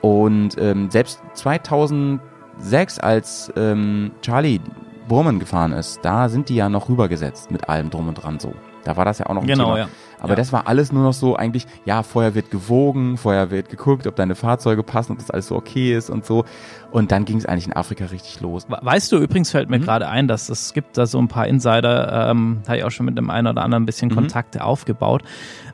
Speaker 2: Und ähm, selbst 2006, als ähm, Charlie Burman gefahren ist, da sind die ja noch rübergesetzt mit allem drum und dran so. Da war das ja auch noch ein
Speaker 3: Genau,
Speaker 2: Thema.
Speaker 3: ja.
Speaker 2: Aber
Speaker 3: Ja.
Speaker 2: das war alles nur noch so eigentlich, ja, vorher wird gewogen, vorher wird geguckt, ob deine Fahrzeuge passen, ob das alles so okay ist und so. Und dann ging es eigentlich in Afrika richtig los.
Speaker 3: We- Weißt du, übrigens fällt
Speaker 2: Mhm.
Speaker 3: mir gerade ein, dass es gibt da so ein paar Insider, ähm, habe ich auch schon mit dem einen oder anderen ein bisschen
Speaker 2: Mhm.
Speaker 3: Kontakte aufgebaut.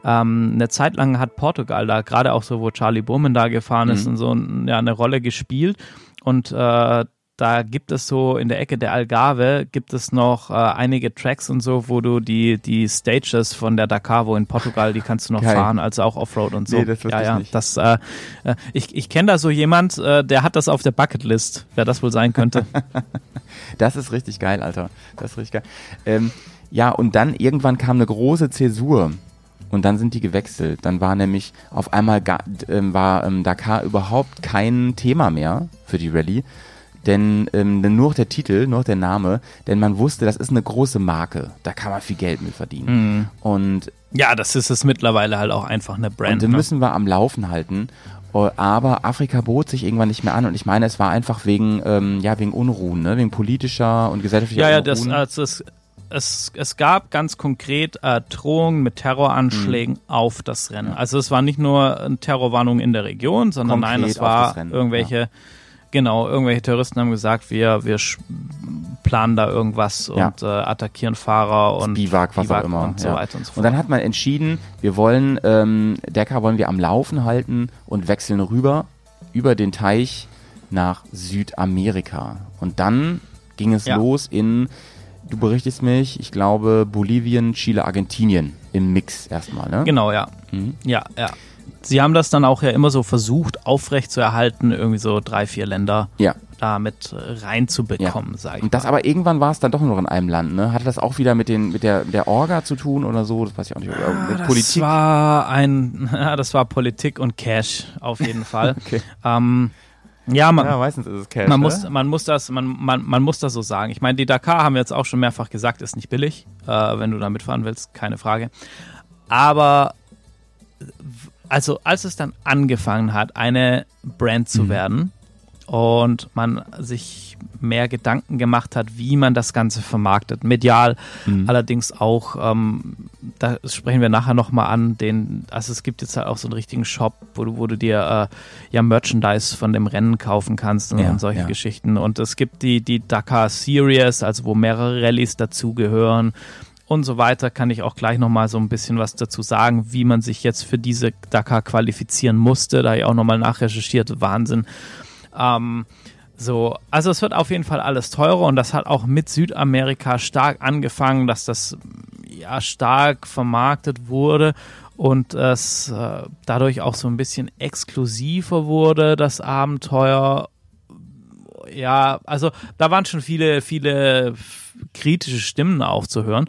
Speaker 3: Ähm, eine Zeit lang hat Portugal da, gerade auch so, wo Charlie Bowman da gefahren ist,
Speaker 2: Mhm.
Speaker 3: und so ja, eine Rolle gespielt. Und äh, da gibt es so in der Ecke der Algarve gibt es noch äh, einige Tracks und so, wo du die, die Stages von der Dakar, wo in Portugal, die kannst du noch
Speaker 2: Geil.
Speaker 3: fahren, also auch Offroad und so.
Speaker 2: Nee, das
Speaker 3: ja,
Speaker 2: ich
Speaker 3: ja,
Speaker 2: nicht.
Speaker 3: das, äh, äh, ich, ich kenne da so jemand, äh, der hat das auf der Bucketlist, wer das wohl sein könnte.
Speaker 2: Das ist richtig geil, Alter. Das ist richtig geil. Ähm, ja, und dann irgendwann kam eine große Zäsur. Und dann sind die gewechselt. Dann war nämlich auf einmal ähm, war ähm, Dakar überhaupt kein Thema mehr für die Rallye. Denn ähm, nur noch der Titel, nur der Name, denn man wusste, das ist eine große Marke. Da kann man viel Geld mit verdienen. Und
Speaker 3: Ja, das ist es mittlerweile halt auch einfach eine Brand.
Speaker 2: und den
Speaker 3: ne?
Speaker 2: müssen wir am Laufen halten. Äh, Aber Afrika bot sich irgendwann nicht mehr an und ich meine, es war einfach wegen, ähm, ja, wegen Unruhen, ne? wegen politischer und gesellschaftlicher
Speaker 3: ja, ja, das,
Speaker 2: Unruhen.
Speaker 3: also es, es, es gab ganz konkret äh, Drohungen mit Terroranschlägen
Speaker 2: Mhm.
Speaker 3: auf das Rennen. Also es war nicht nur eine Terrorwarnung in der Region, sondern
Speaker 2: Konkret
Speaker 3: nein, es war
Speaker 2: das Rennen,
Speaker 3: irgendwelche, genau, irgendwelche Terroristen haben gesagt, wir, wir planen da irgendwas
Speaker 2: Ja.
Speaker 3: und äh, attackieren Fahrer und
Speaker 2: Biwak, was auch immer.
Speaker 3: und so
Speaker 2: ja.
Speaker 3: weiter und so.
Speaker 2: Und dann hat man entschieden, wir wollen, ähm, Dakar wollen wir am Laufen halten und wechseln rüber über den Teich nach Südamerika. Und dann ging es
Speaker 3: Ja.
Speaker 2: los in, du berichtest mich, ich glaube Bolivien, Chile, Argentinien im Mix erstmal, ne?
Speaker 3: Genau, ja.
Speaker 2: Mhm.
Speaker 3: Ja, ja. Sie haben das dann auch ja immer so versucht, aufrechtzuerhalten, irgendwie so drei, vier Länder
Speaker 2: Ja.
Speaker 3: da mit reinzubekommen, sage ich
Speaker 2: Und das
Speaker 3: mal.
Speaker 2: aber irgendwann war es dann doch nur noch in einem Land, ne? Hatte das auch wieder mit den mit der der Orga zu tun oder so? Das weiß ich auch nicht. Oder mit
Speaker 3: das
Speaker 2: Politik.
Speaker 3: war ein, ja, das war Politik und Cash auf jeden Fall.
Speaker 2: Okay.
Speaker 3: ähm, ja, man,
Speaker 2: Ja, meistens ist es Cash.
Speaker 3: man
Speaker 2: ne?
Speaker 3: muss, man muss das, man, man, man muss das so sagen. Ich meine, die Dakar haben wir jetzt auch schon mehrfach gesagt, ist nicht billig, äh, wenn du da mitfahren willst, keine Frage. Aber also als es dann angefangen hat, eine Brand zu werden und man sich mehr Gedanken gemacht hat, wie man das Ganze vermarktet, medial, allerdings auch, ähm, da sprechen wir nachher nochmal an, den, also es gibt jetzt halt auch so einen richtigen Shop, wo du, wo du dir äh, ja Merchandise von dem Rennen kaufen kannst und,
Speaker 2: Ja,
Speaker 3: und solche
Speaker 2: ja.
Speaker 3: Geschichten. Und es gibt die, die Dakar Series, also wo mehrere Rallyes dazugehören und so weiter, kann ich auch gleich nochmal so ein bisschen was dazu sagen, wie man sich jetzt für diese Dakar qualifizieren musste. Da ich auch nochmal nachrecherchiert. Wahnsinn. Ähm, so, also es wird auf jeden Fall alles teurer und das hat auch mit Südamerika stark angefangen, dass das ja stark vermarktet wurde und es äh, dadurch auch so ein bisschen exklusiver wurde, das Abenteuer. Ja, also da waren schon viele, viele kritische Stimmen auch zu hören.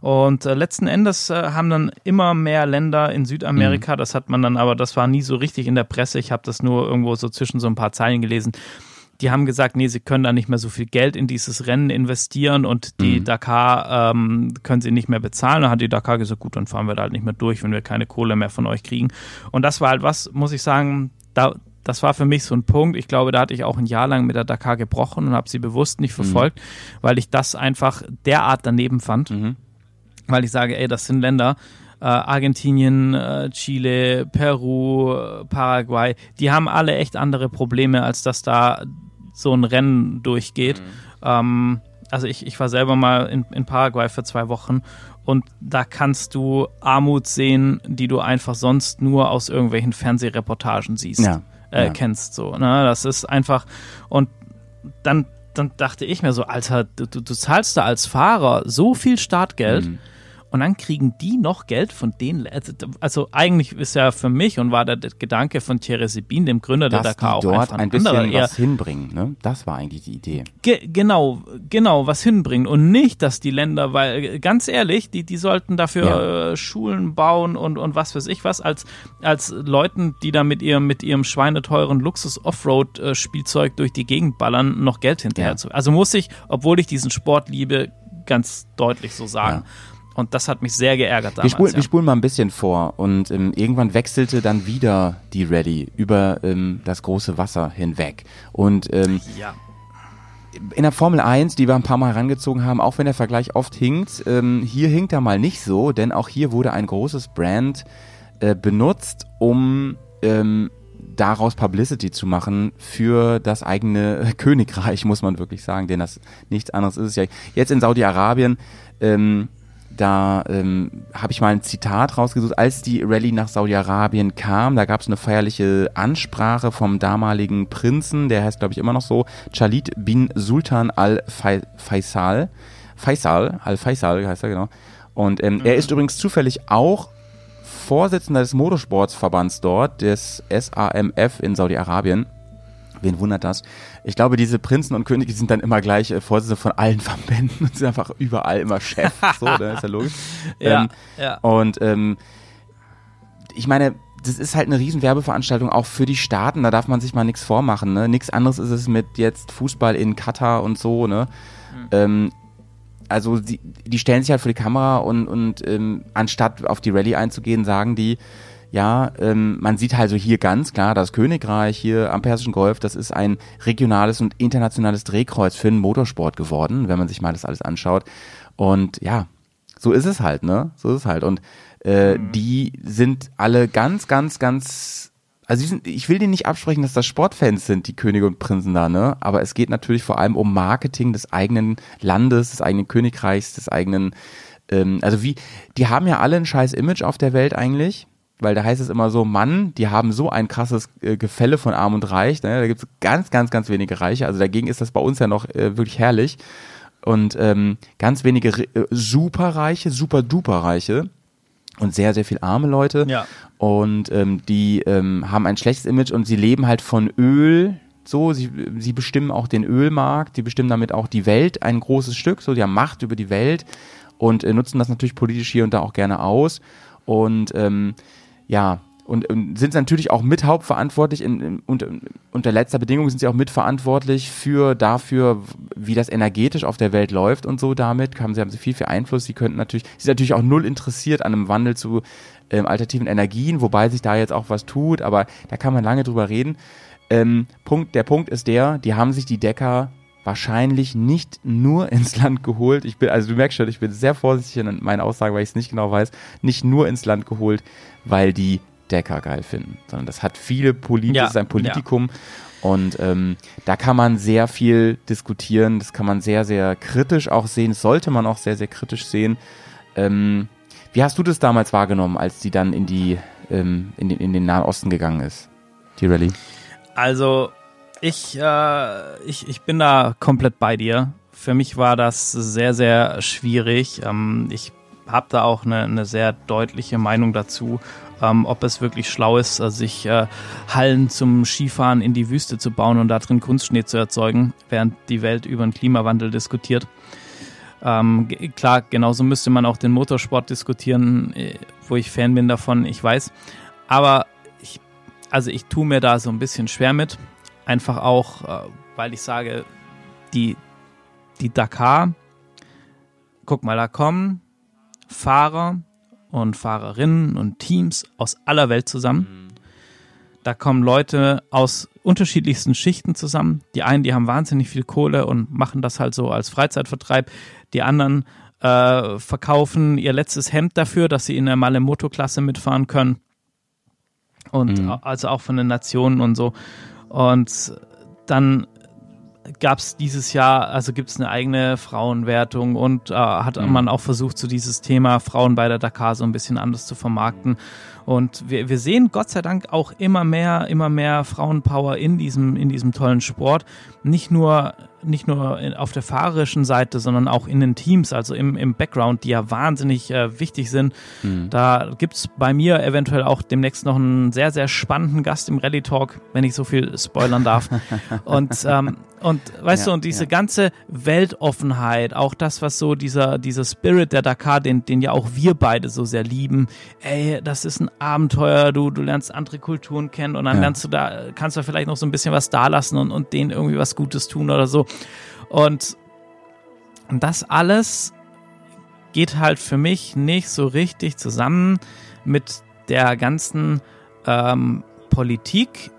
Speaker 3: Und äh, letzten Endes äh, haben dann immer mehr Länder in Südamerika, das hat man dann aber, das war nie so richtig in der Presse, ich habe das nur irgendwo so zwischen so ein paar Zeilen gelesen, die haben gesagt, nee, sie können da nicht mehr so viel Geld in dieses Rennen investieren und die Dakar ähm, können sie nicht mehr bezahlen. Dann hat die Dakar gesagt, gut, dann fahren wir da halt nicht mehr durch, wenn wir keine Kohle mehr von euch kriegen. Und das war halt was, muss ich sagen, da, das war für mich so ein Punkt. Ich glaube, da hatte ich auch ein Jahr lang mit der Dakar gebrochen und habe sie bewusst nicht verfolgt, weil ich das einfach derart daneben fand. Weil ich sage, ey, das sind Länder, äh, Argentinien, äh, Chile, Peru, äh, Paraguay, die haben alle echt andere Probleme, als dass da so ein Rennen durchgeht. Ähm, also ich, ich war selber mal in, in Paraguay für zwei Wochen und da kannst du Armut sehen, die du einfach sonst nur aus irgendwelchen Fernsehreportagen siehst,
Speaker 2: Ja,
Speaker 3: äh,
Speaker 2: ja.
Speaker 3: kennst so. Ne? Das ist einfach und dann, dann dachte ich mir so, Alter, du, du, du zahlst da als Fahrer so viel Startgeld
Speaker 2: Mhm.
Speaker 3: Und dann kriegen die noch Geld von denen. Also, also eigentlich ist ja für mich und war der Gedanke von Thierry Sebin, dem Gründer der
Speaker 2: dass
Speaker 3: Dakar, auch
Speaker 2: die dort
Speaker 3: einfach ein,
Speaker 2: ein bisschen
Speaker 3: anderer.
Speaker 2: Was hinbringen, ne? Das war eigentlich die Idee.
Speaker 3: Ge genau, genau, was hinbringen und nicht, dass die Länder, weil ganz ehrlich, die, die sollten dafür äh, Schulen bauen und, und was weiß ich was, als, als Leuten, die da mit ihrem, mit ihrem schweineteuren Luxus-Offroad-Spielzeug durch die Gegend ballern, noch Geld hinterher
Speaker 2: Ja.
Speaker 3: zu. Also muss ich, obwohl ich diesen Sport liebe, ganz deutlich so sagen.
Speaker 2: Ja.
Speaker 3: Und das hat mich sehr geärgert
Speaker 2: Wir
Speaker 3: damals.
Speaker 2: spulen,
Speaker 3: ja.
Speaker 2: wir spulen mal ein bisschen vor und ähm, irgendwann wechselte dann wieder die Ready über ähm, das große Wasser hinweg. Und ähm,
Speaker 3: ja.
Speaker 2: in der Formel 1, die wir ein paar Mal herangezogen haben, auch wenn der Vergleich oft hinkt, ähm, hier hinkt er mal nicht so, denn auch hier wurde ein großes Brand äh, benutzt, um ähm, daraus Publicity zu machen für das eigene Königreich, muss man wirklich sagen, denn das nichts anderes ist es ja. Jetzt in Saudi-Arabien, ähm, da ähm, habe ich mal ein Zitat rausgesucht, als die Rallye nach Saudi-Arabien kam, da gab es eine feierliche Ansprache vom damaligen Prinzen, der heißt glaube ich immer noch so, Khalid bin Sultan al-Faisal, Faisal, al-Faisal heißt er genau. Und ähm, mhm. er ist übrigens zufällig auch Vorsitzender des Motorsportsverbands dort, des SAMF in Saudi-Arabien. Wen wundert das? Ich glaube, diese Prinzen und Könige sind dann immer gleich äh, Vorsitzende von allen Verbänden und sind einfach überall immer Chef. so, da ist ja logisch.
Speaker 3: ja,
Speaker 2: ähm,
Speaker 3: ja.
Speaker 2: Und ähm, ich meine, das ist halt eine riesen Werbeveranstaltung auch für die Staaten, da darf man sich mal nichts vormachen. Ne? Nichts anderes ist es mit jetzt Fußball in Katar und so. Ne? Mhm. Ähm, also die, die stellen sich halt vor die Kamera und, und ähm, anstatt auf die Rallye einzugehen, sagen die, ja, ähm, man sieht also hier ganz klar, das Königreich hier am Persischen Golf, das ist ein regionales und internationales Drehkreuz für den Motorsport geworden, wenn man sich mal das alles anschaut. Und ja, so ist es halt, ne? So ist es halt. Und äh, mhm. die sind alle ganz, ganz, ganz also sind, ich will denen nicht absprechen, dass das Sportfans sind, die Könige und Prinzen da, ne? Aber es geht natürlich vor allem um Marketing des eigenen Landes, des eigenen Königreichs, des eigenen, ähm, also wie, die haben ja alle ein scheiß Image auf der Welt eigentlich. Weil da heißt es immer so, Mann, die haben so ein krasses äh, Gefälle von Arm und Reich. Ne? Da gibt es ganz, ganz, ganz wenige Reiche. Also dagegen ist das bei uns ja noch äh, wirklich herrlich. Und ähm, ganz wenige äh, superreiche, super duper Reiche und sehr, sehr viel arme Leute.
Speaker 3: Ja.
Speaker 2: Und ähm, die ähm, haben ein schlechtes Image und sie leben halt von Öl. So, sie, sie bestimmen auch den Ölmarkt, die bestimmen damit auch die Welt ein großes Stück, so, die haben Macht über die Welt und äh, nutzen das natürlich politisch hier und da auch gerne aus. Und ähm, ja, und, und sind natürlich auch mit hauptverantwortlich in, in, unter, unter letzter Bedingung sind sie auch mitverantwortlich für dafür, wie das energetisch auf der Welt läuft und so damit. Haben sie haben sie viel, viel Einfluss. Sie könnten natürlich, sie sind natürlich auch null interessiert an einem Wandel zu ähm, alternativen Energien, wobei sich da jetzt auch was tut, aber da kann man lange drüber reden. Ähm, Punkt, der Punkt ist der, die haben sich die Decker wahrscheinlich nicht nur ins Land geholt. Ich bin, also du merkst schon, ich bin sehr vorsichtig in meinen Aussagen, weil ich es nicht genau weiß, nicht nur ins Land geholt, weil die Decker geil finden, sondern das hat viele Polit ja, ist ein Politikum. Ja. Und ähm, da kann man sehr viel diskutieren, das kann man sehr, sehr kritisch auch sehen, das sollte man auch sehr, sehr kritisch sehen. Ähm, wie hast du das damals wahrgenommen, als die dann in die ähm, in, den, in den Nahen Osten gegangen ist, die Rallye?
Speaker 3: Also ich, äh, ich, ich bin da komplett bei dir. Für mich war das sehr, sehr schwierig. Ähm, ich habe da auch eine, eine sehr deutliche Meinung dazu ähm, ob es wirklich schlau ist, äh, sich äh, Hallen zum Skifahren in die Wüste zu bauen und da drin Kunstschnee zu erzeugen, während die Welt über den Klimawandel diskutiert. Ähm, klar, genauso müsste man auch den Motorsport diskutieren, äh, wo ich Fan bin davon, ich weiß. Aber ich, also ich tue mir da so ein bisschen schwer mit. Einfach auch, äh, weil ich sage, die, die Dakar, guck mal, da kommen Fahrer und Fahrerinnen und Teams aus aller Welt zusammen. Mhm. Da kommen Leute aus unterschiedlichsten Schichten zusammen. Die einen, die haben wahnsinnig viel Kohle und machen das halt so als Freizeitvertreib. Die anderen äh, verkaufen ihr letztes Hemd dafür, dass sie in der Malemoto-Klasse mitfahren können. Und mhm. also auch von den Nationen und so. Und dann gab es dieses Jahr, also gibt es eine eigene Frauenwertung und äh, hat mhm. man auch versucht, so dieses Thema Frauen bei der Dakar so ein bisschen anders zu vermarkten. Und wir, wir sehen Gott sei Dank auch immer mehr, immer mehr Frauenpower in diesem, in diesem tollen Sport. Nicht nur, nicht nur auf der fahrerischen Seite, sondern auch in den Teams, also im, im Background, die ja wahnsinnig äh, wichtig sind. Mhm. Da gibt's bei mir eventuell auch demnächst noch einen sehr, sehr spannenden Gast im Rally Talk, wenn ich so viel spoilern darf. und ähm, und weißt ja, du, und diese ja. ganze Weltoffenheit, auch das, was so dieser, dieser Spirit der Dakar, den, den ja auch wir beide so sehr lieben, ey, das ist ein Abenteuer, du, du lernst andere Kulturen kennen und dann ja. lernst du da, kannst du vielleicht noch so ein bisschen was da lassen und, und denen irgendwie was Gutes tun oder so. Und das alles geht halt für mich nicht so richtig zusammen mit der ganzen ähm, Politik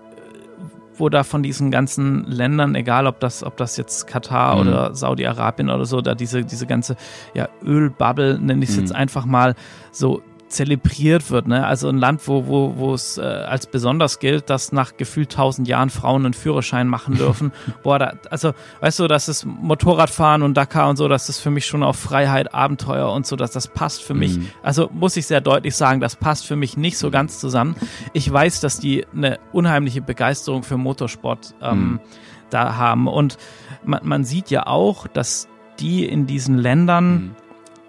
Speaker 3: wo da von diesen ganzen Ländern, egal ob das, ob das jetzt Katar
Speaker 2: Mhm.
Speaker 3: oder Saudi-Arabien oder so, da diese, diese ganze ja, Ölbubble, nenne ich es
Speaker 2: Mhm.
Speaker 3: jetzt einfach mal, so zelebriert wird. Ne? Also ein Land, wo, wo, wo es äh, als besonders gilt, dass nach gefühlt tausend Jahren Frauen einen Führerschein machen dürfen. Boah, da, also weißt du, das ist Motorradfahren und Dakar und so, das ist für mich schon auf Freiheit, Abenteuer und so, dass das passt für mich.
Speaker 2: Mhm.
Speaker 3: Also muss ich sehr deutlich sagen, das passt für mich nicht so ganz zusammen. Ich weiß, dass die eine unheimliche Begeisterung für Motorsport ähm,
Speaker 2: Mhm.
Speaker 3: da haben und man, man sieht ja auch, dass die in diesen Ländern
Speaker 2: Mhm.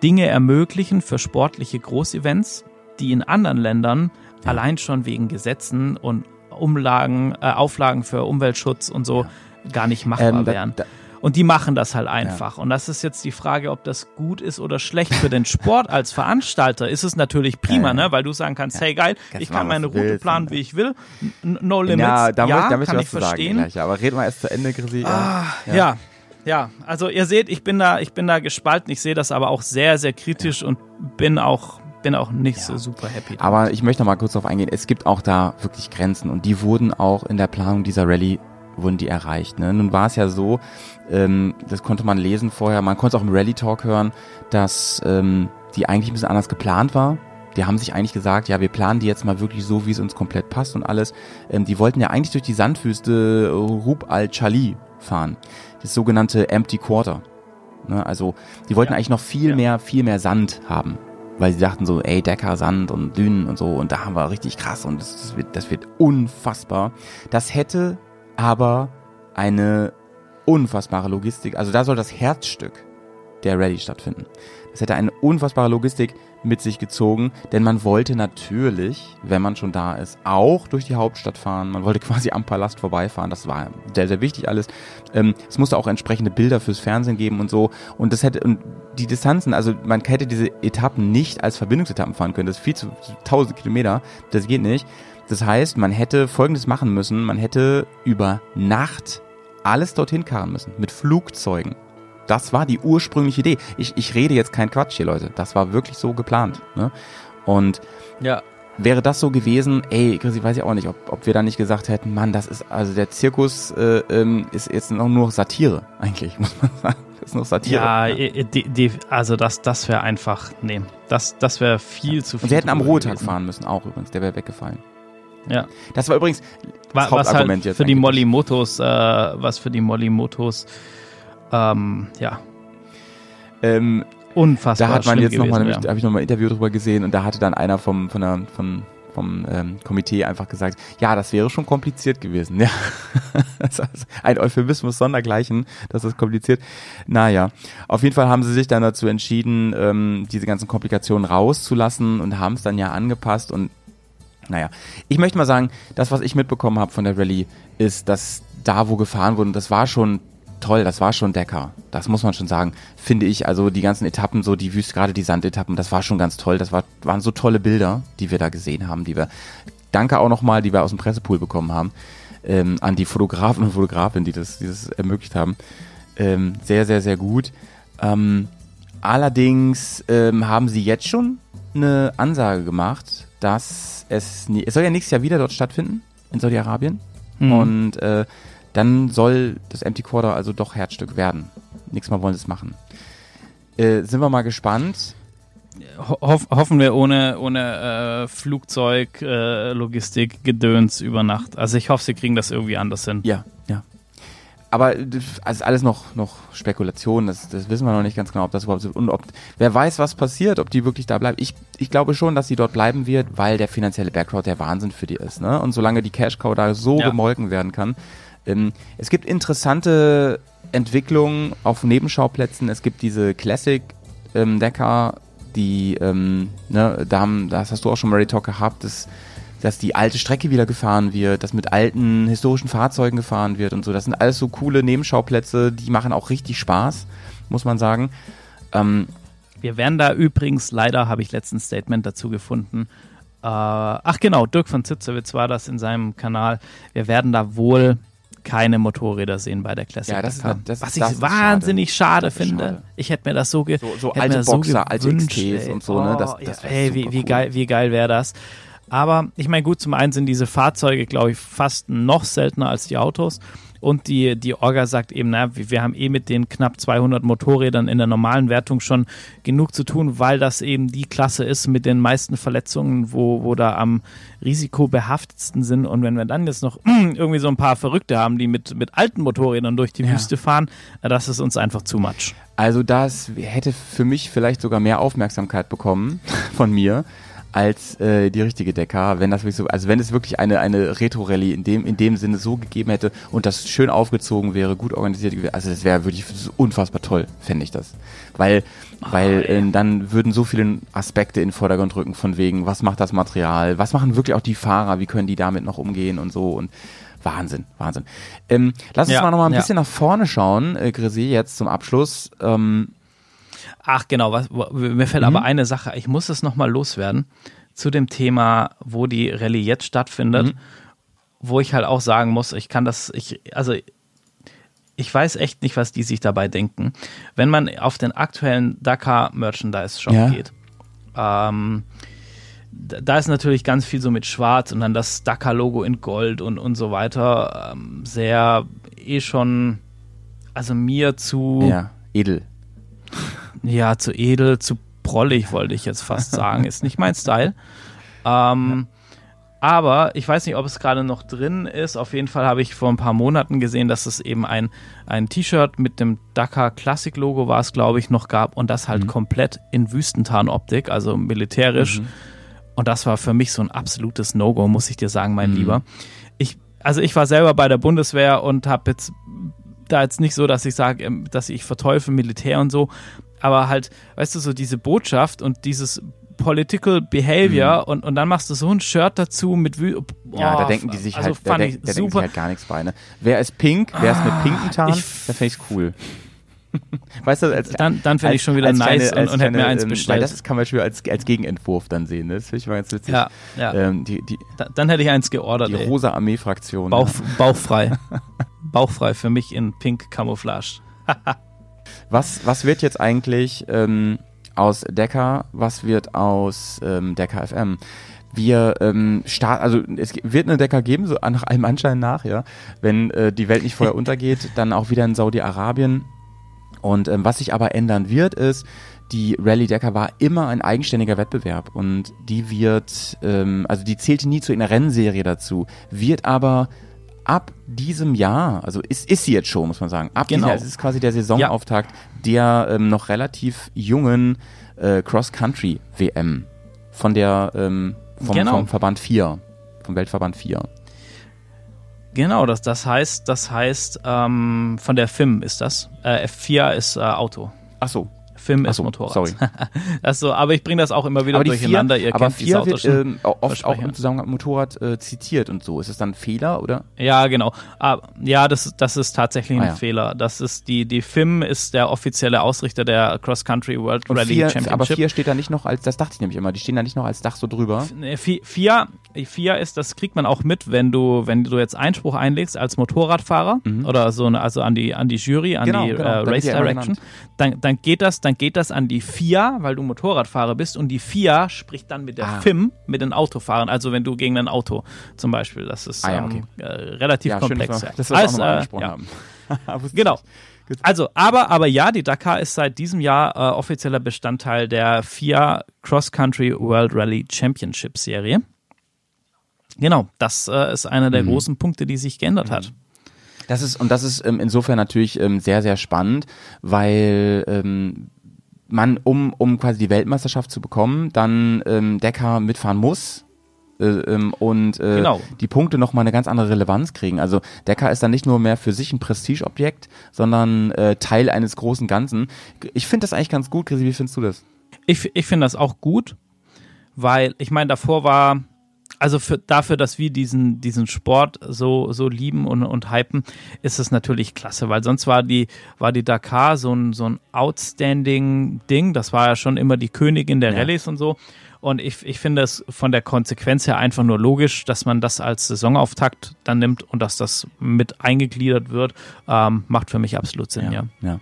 Speaker 3: Dinge ermöglichen für sportliche Großevents, die in anderen Ländern
Speaker 2: Ja.
Speaker 3: allein schon wegen Gesetzen und Umlagen, äh, Auflagen für Umweltschutz und so gar nicht machbar
Speaker 2: Ähm, da-
Speaker 3: wären.
Speaker 2: da-
Speaker 3: Und die machen das halt einfach. Und das ist jetzt die Frage, ob das gut ist oder schlecht für den Sport als Veranstalter. Ist es natürlich prima,
Speaker 2: Ja, ja.
Speaker 3: ne? Weil du sagen kannst, hey geil,
Speaker 2: Kannst
Speaker 3: ich kann meine Route
Speaker 2: willst
Speaker 3: planen, wie ich will. No limits.
Speaker 2: Ja, da,
Speaker 3: ja,
Speaker 2: muss, da
Speaker 3: kann
Speaker 2: ich sagen
Speaker 3: verstehen.
Speaker 2: gleich. Aber reden wir erst zu Ende, Chrissy.
Speaker 3: Ah, ja. Ja. also ihr seht, ich bin da, ich bin da gespalten. Ich sehe das aber auch sehr, sehr kritisch und bin auch, bin auch nicht so super happy. damit.
Speaker 2: Aber ich möchte noch mal kurz darauf eingehen. Es gibt auch da wirklich Grenzen und die wurden auch in der Planung dieser Rallye wurden die erreicht. Ne? Nun war es ja so, ähm, das konnte man lesen vorher, man konnte es auch im Rally Talk hören, dass ähm, die eigentlich ein bisschen anders geplant war. Die haben sich eigentlich gesagt, ja, wir planen die jetzt mal wirklich so, wie es uns komplett passt und alles. Ähm, die wollten ja eigentlich durch die Sandwüste Rub al-Chali fahren, das sogenannte Empty Quarter. Ne? Also die wollten
Speaker 3: Ja.
Speaker 2: eigentlich noch viel
Speaker 3: Ja.
Speaker 2: mehr, viel mehr Sand haben weil sie dachten so, ey, Decker, Sand und Dünen und so und da haben wir richtig krass und das, das, wird, das wird unfassbar. Das hätte aber eine unfassbare Logistik, also da soll das Herzstück der Rallye stattfinden. Das hätte eine unfassbare Logistik mit sich gezogen, denn man wollte natürlich, wenn man schon da ist, auch durch die Hauptstadt fahren. Man wollte quasi am Palast vorbeifahren. Das war sehr, sehr wichtig alles. Ähm, es musste auch entsprechende Bilder fürs Fernsehen geben und so. Und das hätte, und die Distanzen, also man hätte diese Etappen nicht als Verbindungsetappen fahren können. Das ist viel zu 1000 Kilometer. Das geht nicht. Das heißt, man hätte Folgendes machen müssen. Man hätte über Nacht alles dorthin karren müssen. Mit Flugzeugen. Das war die ursprüngliche Idee. Ich, ich rede jetzt kein Quatsch hier, Leute. Das war wirklich so geplant. Ne? Und
Speaker 3: ja,
Speaker 2: wäre das so gewesen, ey, Chris, ich weiß ja auch nicht, ob, ob wir da nicht gesagt hätten, Mann, das ist, also der Zirkus äh, ähm, ist jetzt noch nur Satire, eigentlich, muss man sagen. Das ist noch Satire.
Speaker 3: ja, äh, die, die, also das, das wäre einfach, nee, das, das wäre viel zu viel.
Speaker 2: Und sie hätten am Ruhetag
Speaker 3: gewesen.
Speaker 2: fahren müssen, auch übrigens, der wäre weggefallen.
Speaker 3: Ja.
Speaker 2: Das war übrigens das
Speaker 3: was
Speaker 2: Hauptargument
Speaker 3: halt
Speaker 2: jetzt.
Speaker 3: für die. Molly Motos, äh, was für die Molly Motos, ähm, ja,
Speaker 2: Ähm,
Speaker 3: unfassbar
Speaker 2: da hat man jetzt nochmal, da habe ich nochmal ein Interview drüber gesehen und da hatte dann einer vom, von der, von, vom ähm, Komitee einfach gesagt, ja, das wäre schon kompliziert gewesen. Ja, ein Euphemismus sondergleichen, das ist kompliziert. Naja, auf jeden Fall haben sie sich dann dazu entschieden, ähm, diese ganzen Komplikationen rauszulassen und haben es dann ja angepasst und naja, ich möchte mal sagen, das, was ich mitbekommen habe von der Rallye, ist, dass da, wo gefahren wurde, das war schon toll, das war schon Decker. Das muss man schon sagen, finde ich. Also die ganzen Etappen, so die Wüste, gerade die Sandetappen, das war schon ganz toll. Das war, waren so tolle Bilder, die wir da gesehen haben, die wir, danke auch nochmal, die wir aus dem Pressepool bekommen haben, ähm, an die Fotografen und Fotografin, die das, die das ermöglicht haben. Ähm, sehr, sehr, sehr gut. Ähm, allerdings ähm, haben sie jetzt schon eine Ansage gemacht, dass es, nie, es soll ja nächstes Jahr wieder dort stattfinden, in Saudi-Arabien.
Speaker 3: Mhm.
Speaker 2: Und äh, dann soll das Empty Quarter also doch Herzstück werden. Nächstes Mal wollen sie es machen. Äh, sind wir mal gespannt.
Speaker 3: Ho hoff, hoffen wir ohne, ohne äh, Flugzeug, äh, Logistik, Gedöns über Nacht. Also ich hoffe, sie kriegen das irgendwie anders hin.
Speaker 2: Ja, ja. Aber das ist alles noch, noch Spekulation, das, das wissen wir noch nicht ganz genau, ob das überhaupt so, und ob, wer weiß, was passiert, ob die wirklich da bleibt. Ich, ich glaube schon, dass sie dort bleiben wird, weil der finanzielle Background der Wahnsinn für die ist, ne? Und solange die Cash Cow da so
Speaker 3: Ja.
Speaker 2: gemolken werden kann. Ähm, es gibt interessante Entwicklungen auf Nebenschauplätzen. Es gibt diese Classic ähm, die, ähm, ne, da haben, das hast du auch schon mal Ready Talk gehabt, das dass die alte Strecke wieder gefahren wird, dass mit alten historischen Fahrzeugen gefahren wird und so. Das sind alles so coole Nebenschauplätze, die machen auch richtig Spaß, muss man sagen. Ähm,
Speaker 3: Wir werden da übrigens, leider habe ich letzten Statement dazu gefunden. Äh, ach genau, Dirk von Zitzewitz war das in seinem Kanal. Wir werden da wohl keine Motorräder sehen bei der Classic
Speaker 2: Ja, das ist nat- das
Speaker 3: Was ich
Speaker 2: das
Speaker 3: wahnsinnig schade,
Speaker 2: ist
Speaker 3: finde.
Speaker 2: schade.
Speaker 3: Ich hätte mir das so ge
Speaker 2: So- so alte Boxer, alte
Speaker 3: gewünscht,
Speaker 2: XTs und so, ne? Das-
Speaker 3: Oh,
Speaker 2: das
Speaker 3: ja, ey, wie, wie
Speaker 2: cool.
Speaker 3: geil, wie geil wäre das? Aber ich meine, gut, zum einen sind diese Fahrzeuge, glaube ich, fast noch seltener als die Autos. Und die, die Orga sagt eben, na, wir haben eh mit den knapp 200 Motorrädern in der normalen Wertung schon genug zu tun, weil das eben die Klasse ist mit den meisten Verletzungen, wo, wo da am risikobehaftetsten sind. Und wenn wir dann jetzt noch irgendwie so ein paar Verrückte haben, die mit, mit alten Motorrädern durch die
Speaker 2: Ja.
Speaker 3: Wüste fahren, das ist uns einfach zu much.
Speaker 2: Also das hätte für mich vielleicht sogar mehr Aufmerksamkeit bekommen von mir als äh, die richtige Dakar, wenn das wirklich so, also wenn es wirklich eine eine Retro-Rallye in dem in dem Sinne so gegeben hätte und das schön aufgezogen wäre, gut organisiert gewesen, also das wäre wirklich unfassbar toll, fände ich das, weil weil äh, dann würden so viele Aspekte in den Vordergrund rücken von wegen, was macht das Material, was machen wirklich auch die Fahrer, wie können die damit noch umgehen und so und Wahnsinn, Wahnsinn. Ähm, lass uns
Speaker 3: Ja,
Speaker 2: mal noch mal ein
Speaker 3: ja.
Speaker 2: bisschen nach vorne schauen, äh, Grisi, jetzt zum Abschluss. Ähm,
Speaker 3: Ach genau, was, mir fällt
Speaker 2: Mhm.
Speaker 3: aber eine Sache, ich muss es nochmal loswerden, zu dem Thema, wo die Rallye jetzt stattfindet,
Speaker 2: Mhm.
Speaker 3: wo ich halt auch sagen muss, ich kann das, ich, also ich weiß echt nicht, was die sich dabei denken. Wenn man auf den aktuellen Dakar Merchandise Shop
Speaker 2: Ja.
Speaker 3: geht, ähm, da da ist natürlich ganz viel so mit Schwarz und dann das Dakar-Logo in Gold und, und so weiter. Ähm, sehr eh schon, also mir zu
Speaker 2: ja, edel.
Speaker 3: Ja, zu edel, zu prollig, wollte ich jetzt fast sagen. Ist nicht mein Style. Ähm, aber ich weiß nicht, ob es gerade noch drin ist. Auf jeden Fall habe ich vor ein paar Monaten gesehen, dass es eben ein, ein T-Shirt mit dem Dakar Classic Logo war es, glaube ich, noch gab und das halt komplett in Wüstentarnoptik, also militärisch. Und das war für mich so ein absolutes No-Go, muss ich dir sagen, mein Lieber. Ich, also ich war selber bei der Bundeswehr und habe jetzt da jetzt nicht so, dass ich sage, ähm, dass ich verteufel Militär und so, aber halt, weißt du, so diese Botschaft und dieses Political Behavior und, und dann machst du so ein Shirt dazu mit Wü
Speaker 2: Mhm. Ja, da
Speaker 3: Oh,
Speaker 2: denken die sich
Speaker 3: also
Speaker 2: halt, da, denk, da denken sich halt gar nichts bei. Ne? Wer ist pink, wer ist mit pinken Tarn, dann finde ich cool. weißt du, als,
Speaker 3: Dann, dann finde ich schon wieder nice
Speaker 2: kleine-
Speaker 3: und, und hätte mir eins
Speaker 2: ähm, Weil
Speaker 3: bestellt.
Speaker 2: das kann man schon als, als Gegenentwurf dann sehen. Ne? Das finde ich mal ganz witzig.
Speaker 3: ja, ja.
Speaker 2: Ähm, die die,
Speaker 3: Da, dann hätte ich eins geordert.
Speaker 2: die
Speaker 3: ey.
Speaker 2: rosa Armee-Fraktion.
Speaker 3: Bauch,
Speaker 2: ja.
Speaker 3: bauchfrei. bauchfrei für mich in Pink Camouflage.
Speaker 2: Was, was wird jetzt eigentlich ähm, aus Decker? Was wird aus ähm, Decker FM? Wir ähm, starten, also es wird eine Decker geben, so nach allem Anschein nach, ja. Wenn äh, die Welt nicht vorher untergeht, dann auch wieder in Saudi-Arabien. Und ähm, was sich aber ändern wird, ist, die Rallye Decker war immer ein eigenständiger Wettbewerb und die wird, ähm, also die zählte nie zu einer Rennserie dazu, wird aber ab diesem Jahr, also ist, ist sie jetzt schon, muss man sagen, ab diesem
Speaker 3: Genau.
Speaker 2: Jahr, es ist quasi der Saisonauftakt der ähm, noch relativ jungen äh, Cross-Country-WM von der, ähm, vom,
Speaker 3: Genau.
Speaker 2: vom Verband 4, vom Weltverband 4.
Speaker 3: Genau, das, das heißt, das heißt, ähm, von der FIM ist das. Äh, F4 ist äh, Auto.
Speaker 2: Ach so,
Speaker 3: FIM
Speaker 2: Ach
Speaker 3: ist
Speaker 2: so,
Speaker 3: Motorrad.
Speaker 2: sorry.
Speaker 3: also, aber ich bringe das auch immer wieder
Speaker 2: aber
Speaker 3: durcheinander.
Speaker 2: vier,
Speaker 3: Ihr
Speaker 2: aber
Speaker 3: kennt
Speaker 2: vier
Speaker 3: Autos
Speaker 2: wird
Speaker 3: schon.
Speaker 2: auch- oft auch im Zusammenhang mit Motorrad äh, zitiert und so. Ist das dann ein Fehler oder?
Speaker 3: Ja, genau. Ah, ja, das, das ist tatsächlich ein
Speaker 2: Ah, ja.
Speaker 3: Fehler. Das ist die, die FIM ist der offizielle Ausrichter der Cross Country World Rally
Speaker 2: vier,
Speaker 3: Championship.
Speaker 2: aber vier steht da nicht noch als, das dachte ich nämlich immer, die stehen da nicht noch als Dach so drüber.
Speaker 3: Nee, vi- Vier, vier ist, das kriegt man auch mit, wenn du, wenn du jetzt Einspruch einlegst als Motorradfahrer oder so, eine, also an die, an die Jury, an
Speaker 2: Mhm. Genau,
Speaker 3: die
Speaker 2: genau,
Speaker 3: äh, Race
Speaker 2: ja
Speaker 3: Direction, dann, dann geht das, dann geht das an die FIA, weil du Motorradfahrer bist und die FIA spricht dann mit der
Speaker 2: Ah.
Speaker 3: FIM, mit den Autofahrern, also wenn du gegen ein Auto zum Beispiel, das ist
Speaker 2: Ah ja,
Speaker 3: ähm,
Speaker 2: okay.
Speaker 3: äh, relativ
Speaker 2: schön,
Speaker 3: komplex. ja.
Speaker 2: wir, dass wir das
Speaker 3: Alles,
Speaker 2: auch nochmal
Speaker 3: äh,
Speaker 2: angesprochen
Speaker 3: ja.
Speaker 2: haben.
Speaker 3: Genau. Also, aber, aber ja, die Dakar ist seit diesem Jahr äh, offizieller Bestandteil der FIA Cross Country World Rally Championship Serie. Genau, das äh, ist einer
Speaker 2: Mhm.
Speaker 3: der großen Punkte, die sich geändert hat.
Speaker 2: Das ist, und das ist ähm, insofern natürlich ähm, sehr, sehr spannend, weil ähm, man, um, um quasi die Weltmeisterschaft zu bekommen, dann ähm, Decker mitfahren muss. äh, ähm, Und äh,
Speaker 3: Genau.
Speaker 2: die Punkte nochmal eine ganz andere Relevanz kriegen. Also Decker ist dann nicht nur mehr für sich ein Prestigeobjekt, sondern äh, Teil eines großen Ganzen. Ich finde das eigentlich ganz gut, Chrissy, wie findest du das?
Speaker 3: Ich, ich finde das auch gut, weil ich meine, davor war, also für, dafür, dass wir diesen, diesen Sport so, so lieben und, und hypen, ist es natürlich klasse, weil sonst war die, war die Dakar so ein, so ein outstanding Ding. Das war ja schon immer die Königin der
Speaker 2: Ja.
Speaker 3: Rallyes und so. Und ich, ich finde es von der Konsequenz her einfach nur logisch, dass man das als Saisonauftakt dann nimmt und dass das mit eingegliedert wird. Ähm, macht für mich absolut Sinn, ja.
Speaker 2: ja.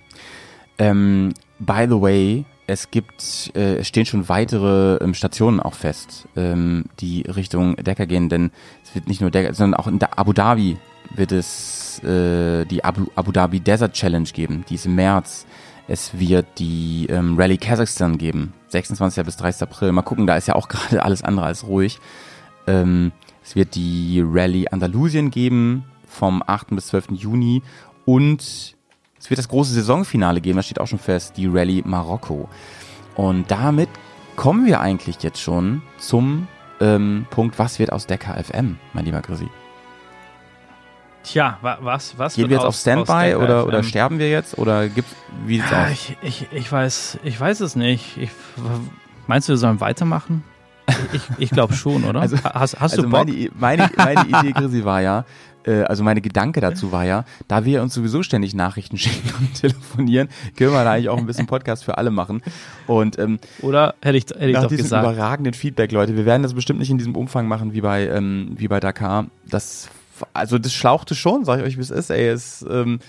Speaker 2: Ähm, by the way, es gibt, äh, es stehen schon weitere ähm, Stationen auch fest, ähm, die Richtung Decker gehen, denn es wird nicht nur Decker, sondern auch in Abu Dhabi wird es äh, die Abu, Abu Dhabi Desert Challenge geben, die ist im März. Es wird die ähm, Rallye Kasachstan geben, 26. bis 30. April. Mal gucken, da ist ja auch gerade alles andere als ruhig. Ähm, es wird die Rallye Andalusien geben vom 8. bis 12. Juni und es wird das große Saisonfinale geben, das steht auch schon fest, die Rallye Marokko. Und damit kommen wir eigentlich jetzt schon zum ähm, Punkt, was wird aus der KFM, mein lieber Grisi?
Speaker 3: Tja, wa was, was
Speaker 2: Gehen wir jetzt auf Standby oder, oder sterben wir jetzt? Oder gibt, wie sieht's aus?
Speaker 3: Ich, ich, ich, weiß, ich weiß es nicht. Ich, meinst du, wir sollen weitermachen? Ich, ich glaube schon, oder?
Speaker 2: Also,
Speaker 3: hast, hast
Speaker 2: also
Speaker 3: du Bock?
Speaker 2: Meine, meine, meine Idee, Grisi, war ja, äh, also meine Gedanke dazu war ja, da wir uns sowieso ständig Nachrichten schicken und telefonieren, können wir da eigentlich auch ein bisschen Podcast für alle machen. Und ähm,
Speaker 3: Oder hätte ich, hätte ich
Speaker 2: nach
Speaker 3: doch
Speaker 2: diesem
Speaker 3: gesagt.
Speaker 2: überragenden Feedback, Leute, wir werden das bestimmt nicht in diesem Umfang machen wie bei ähm, wie bei Dakar. Das also das schlauchte schon, sag ich euch, wie es ist. Ey, es, ähm,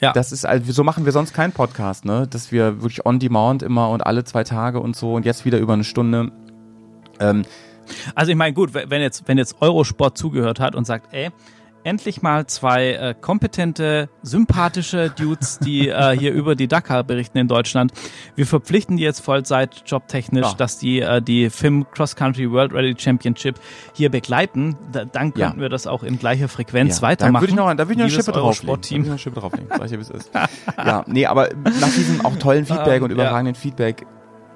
Speaker 3: Ja.
Speaker 2: das ist also so machen wir sonst keinen Podcast, ne? Dass wir wirklich on demand immer und alle zwei Tage und so und jetzt wieder über eine Stunde. Ähm,
Speaker 3: Also ich meine, gut, wenn jetzt, wenn jetzt Eurosport zugehört hat und sagt, ey, endlich mal zwei äh, kompetente, sympathische Dudes, die äh, hier über die Dakar berichten in Deutschland. Wir verpflichten die jetzt Vollzeit jobtechnisch,
Speaker 2: Ja.
Speaker 3: dass die äh, die FIM Cross Country World Rally Championship hier begleiten. Da, dann
Speaker 2: Ja.
Speaker 3: könnten wir das auch in gleicher Frequenz
Speaker 2: Ja,
Speaker 3: weitermachen.
Speaker 2: Da würde ich noch, da würde ich noch eine Schippe drauflegen. Da würde ich noch eine Schippe drauflegen. Sag ich dir, wie es ist. ja, nee, aber nach diesem auch tollen Feedback
Speaker 3: Ähm,
Speaker 2: und überragenden Feedback,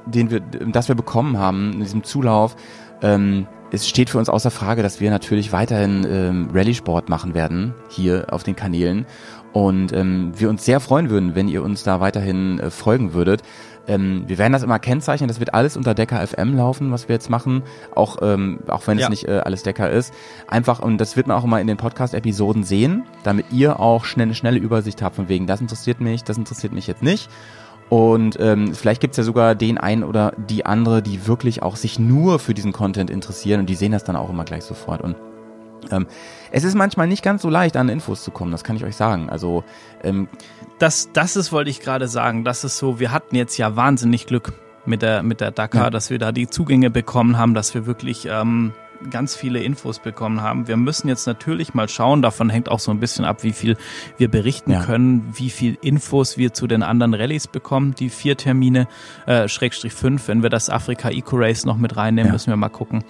Speaker 2: den wir, das wir bekommen haben in diesem Zulauf, ähm, es steht für uns außer Frage, dass wir natürlich weiterhin ähm, Rallye-Sport machen werden hier auf den Kanälen und ähm, wir uns sehr freuen würden, wenn ihr uns da weiterhin äh, folgen würdet. Ähm, wir werden das immer kennzeichnen, das wird alles unter Decker FM laufen, was wir jetzt machen, auch, ähm, auch wenn
Speaker 3: Ja.
Speaker 2: es nicht äh, alles Decker ist. Einfach, und das wird man auch immer in den Podcast-Episoden sehen, damit ihr auch schnell, eine schnelle Übersicht habt, von wegen, das interessiert mich, das interessiert mich jetzt nicht. Und ähm, vielleicht gibt's ja sogar den einen oder die andere, die wirklich auch sich nur für diesen Content interessieren und die sehen das dann auch immer gleich sofort. Und ähm, es ist manchmal nicht ganz so leicht, an Infos zu kommen, das kann ich euch sagen. Also ähm,
Speaker 3: das, das ist, wollte ich gerade sagen, das ist so, wir hatten jetzt ja wahnsinnig Glück mit der, mit der Dakar,
Speaker 2: Ja.
Speaker 3: dass wir da die Zugänge bekommen haben, dass wir wirklich ähm, ganz viele Infos bekommen haben. Wir müssen jetzt natürlich mal schauen, davon hängt auch so ein bisschen ab, wie viel wir berichten
Speaker 2: Ja.
Speaker 3: können, wie viel Infos wir zu den anderen Rallyes bekommen, die vier Termine, äh, Schrägstrich fünf, wenn wir das Afrika Eco Race noch mit reinnehmen,
Speaker 2: Ja.
Speaker 3: müssen wir mal gucken.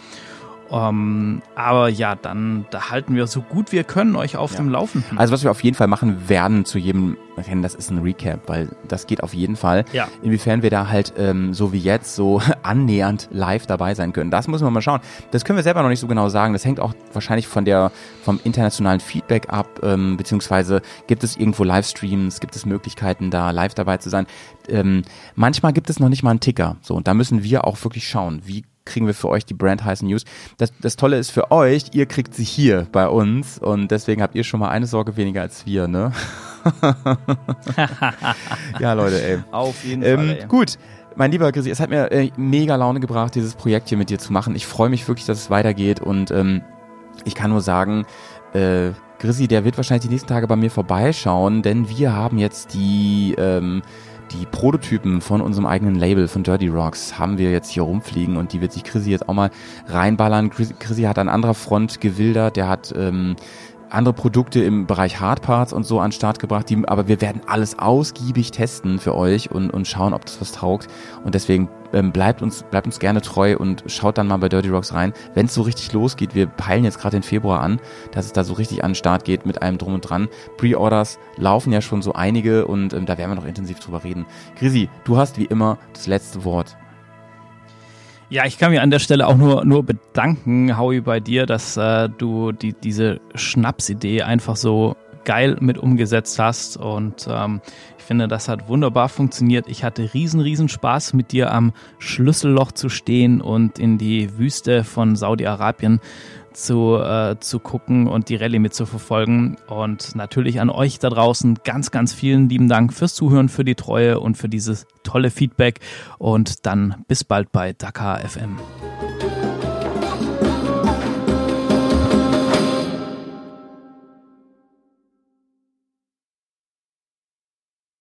Speaker 3: Ähm, aber ja, dann da halten wir so gut wir können euch auf
Speaker 2: Ja.
Speaker 3: dem Laufenden.
Speaker 2: Also was wir auf jeden Fall machen werden zu jedem Rennen, das ist ein Recap, weil das geht auf jeden Fall.
Speaker 3: Ja.
Speaker 2: Inwiefern wir da halt ähm, so wie jetzt so annähernd live dabei sein können, das müssen wir mal schauen. Das können wir selber noch nicht so genau sagen. Das hängt auch wahrscheinlich von der vom internationalen Feedback ab, ähm, beziehungsweise gibt es irgendwo Livestreams, gibt es Möglichkeiten da live dabei zu sein. Ähm, manchmal gibt es noch nicht mal einen Ticker, so und da müssen wir auch wirklich schauen, wie kriegen wir für euch die Brand heißen News. Das, das Tolle ist für euch, ihr kriegt sie hier bei uns und deswegen habt ihr schon mal eine Sorge weniger als wir, ne? ja, Leute, ey.
Speaker 3: Auf jeden
Speaker 2: Ähm,
Speaker 3: Fall. ey.
Speaker 2: gut, mein lieber Chrissy, es hat mir äh, mega Laune gebracht, dieses Projekt hier mit dir zu machen. Ich freue mich wirklich, dass es weitergeht und ähm, ich kann nur sagen, äh, Chrissy, der wird wahrscheinlich die nächsten Tage bei mir vorbeischauen, denn wir haben jetzt die ähm, die Prototypen von unserem eigenen Label von Dirty Rocks haben wir jetzt hier rumfliegen und die wird sich Chrissy jetzt auch mal reinballern. Chrissy, hat an anderer Front gewildert, der hat ähm, andere Produkte im Bereich Hardparts und so an den Start gebracht, die, aber wir werden alles ausgiebig testen für euch und, und schauen, ob das was taugt. Und deswegen ähm, bleibt uns bleibt uns gerne treu und schaut dann mal bei Dirty Rocks rein, wenn es so richtig losgeht. Wir peilen jetzt gerade den Februar an, dass es da so richtig an den Start geht mit allem drum und dran. Pre-Orders laufen ja schon so einige und ähm, da werden wir noch intensiv drüber reden. Grisi, du hast wie immer das letzte Wort.
Speaker 3: Ja, ich kann mir an der Stelle auch nur, nur bedanken, Howie, bei dir, dass äh, du die, diese Schnapsidee einfach so geil mit umgesetzt hast. Und ähm, finde, das hat wunderbar funktioniert. Ich hatte riesen, riesen Spaß, mit dir am Schlüsselloch zu stehen und in die Wüste von Saudi-Arabien zu, äh, zu gucken und die Rallye mit zu verfolgen. Und natürlich an euch da draußen ganz, ganz vielen lieben Dank fürs Zuhören, für die Treue und für dieses tolle Feedback. Und dann bis bald bei Dakar FM.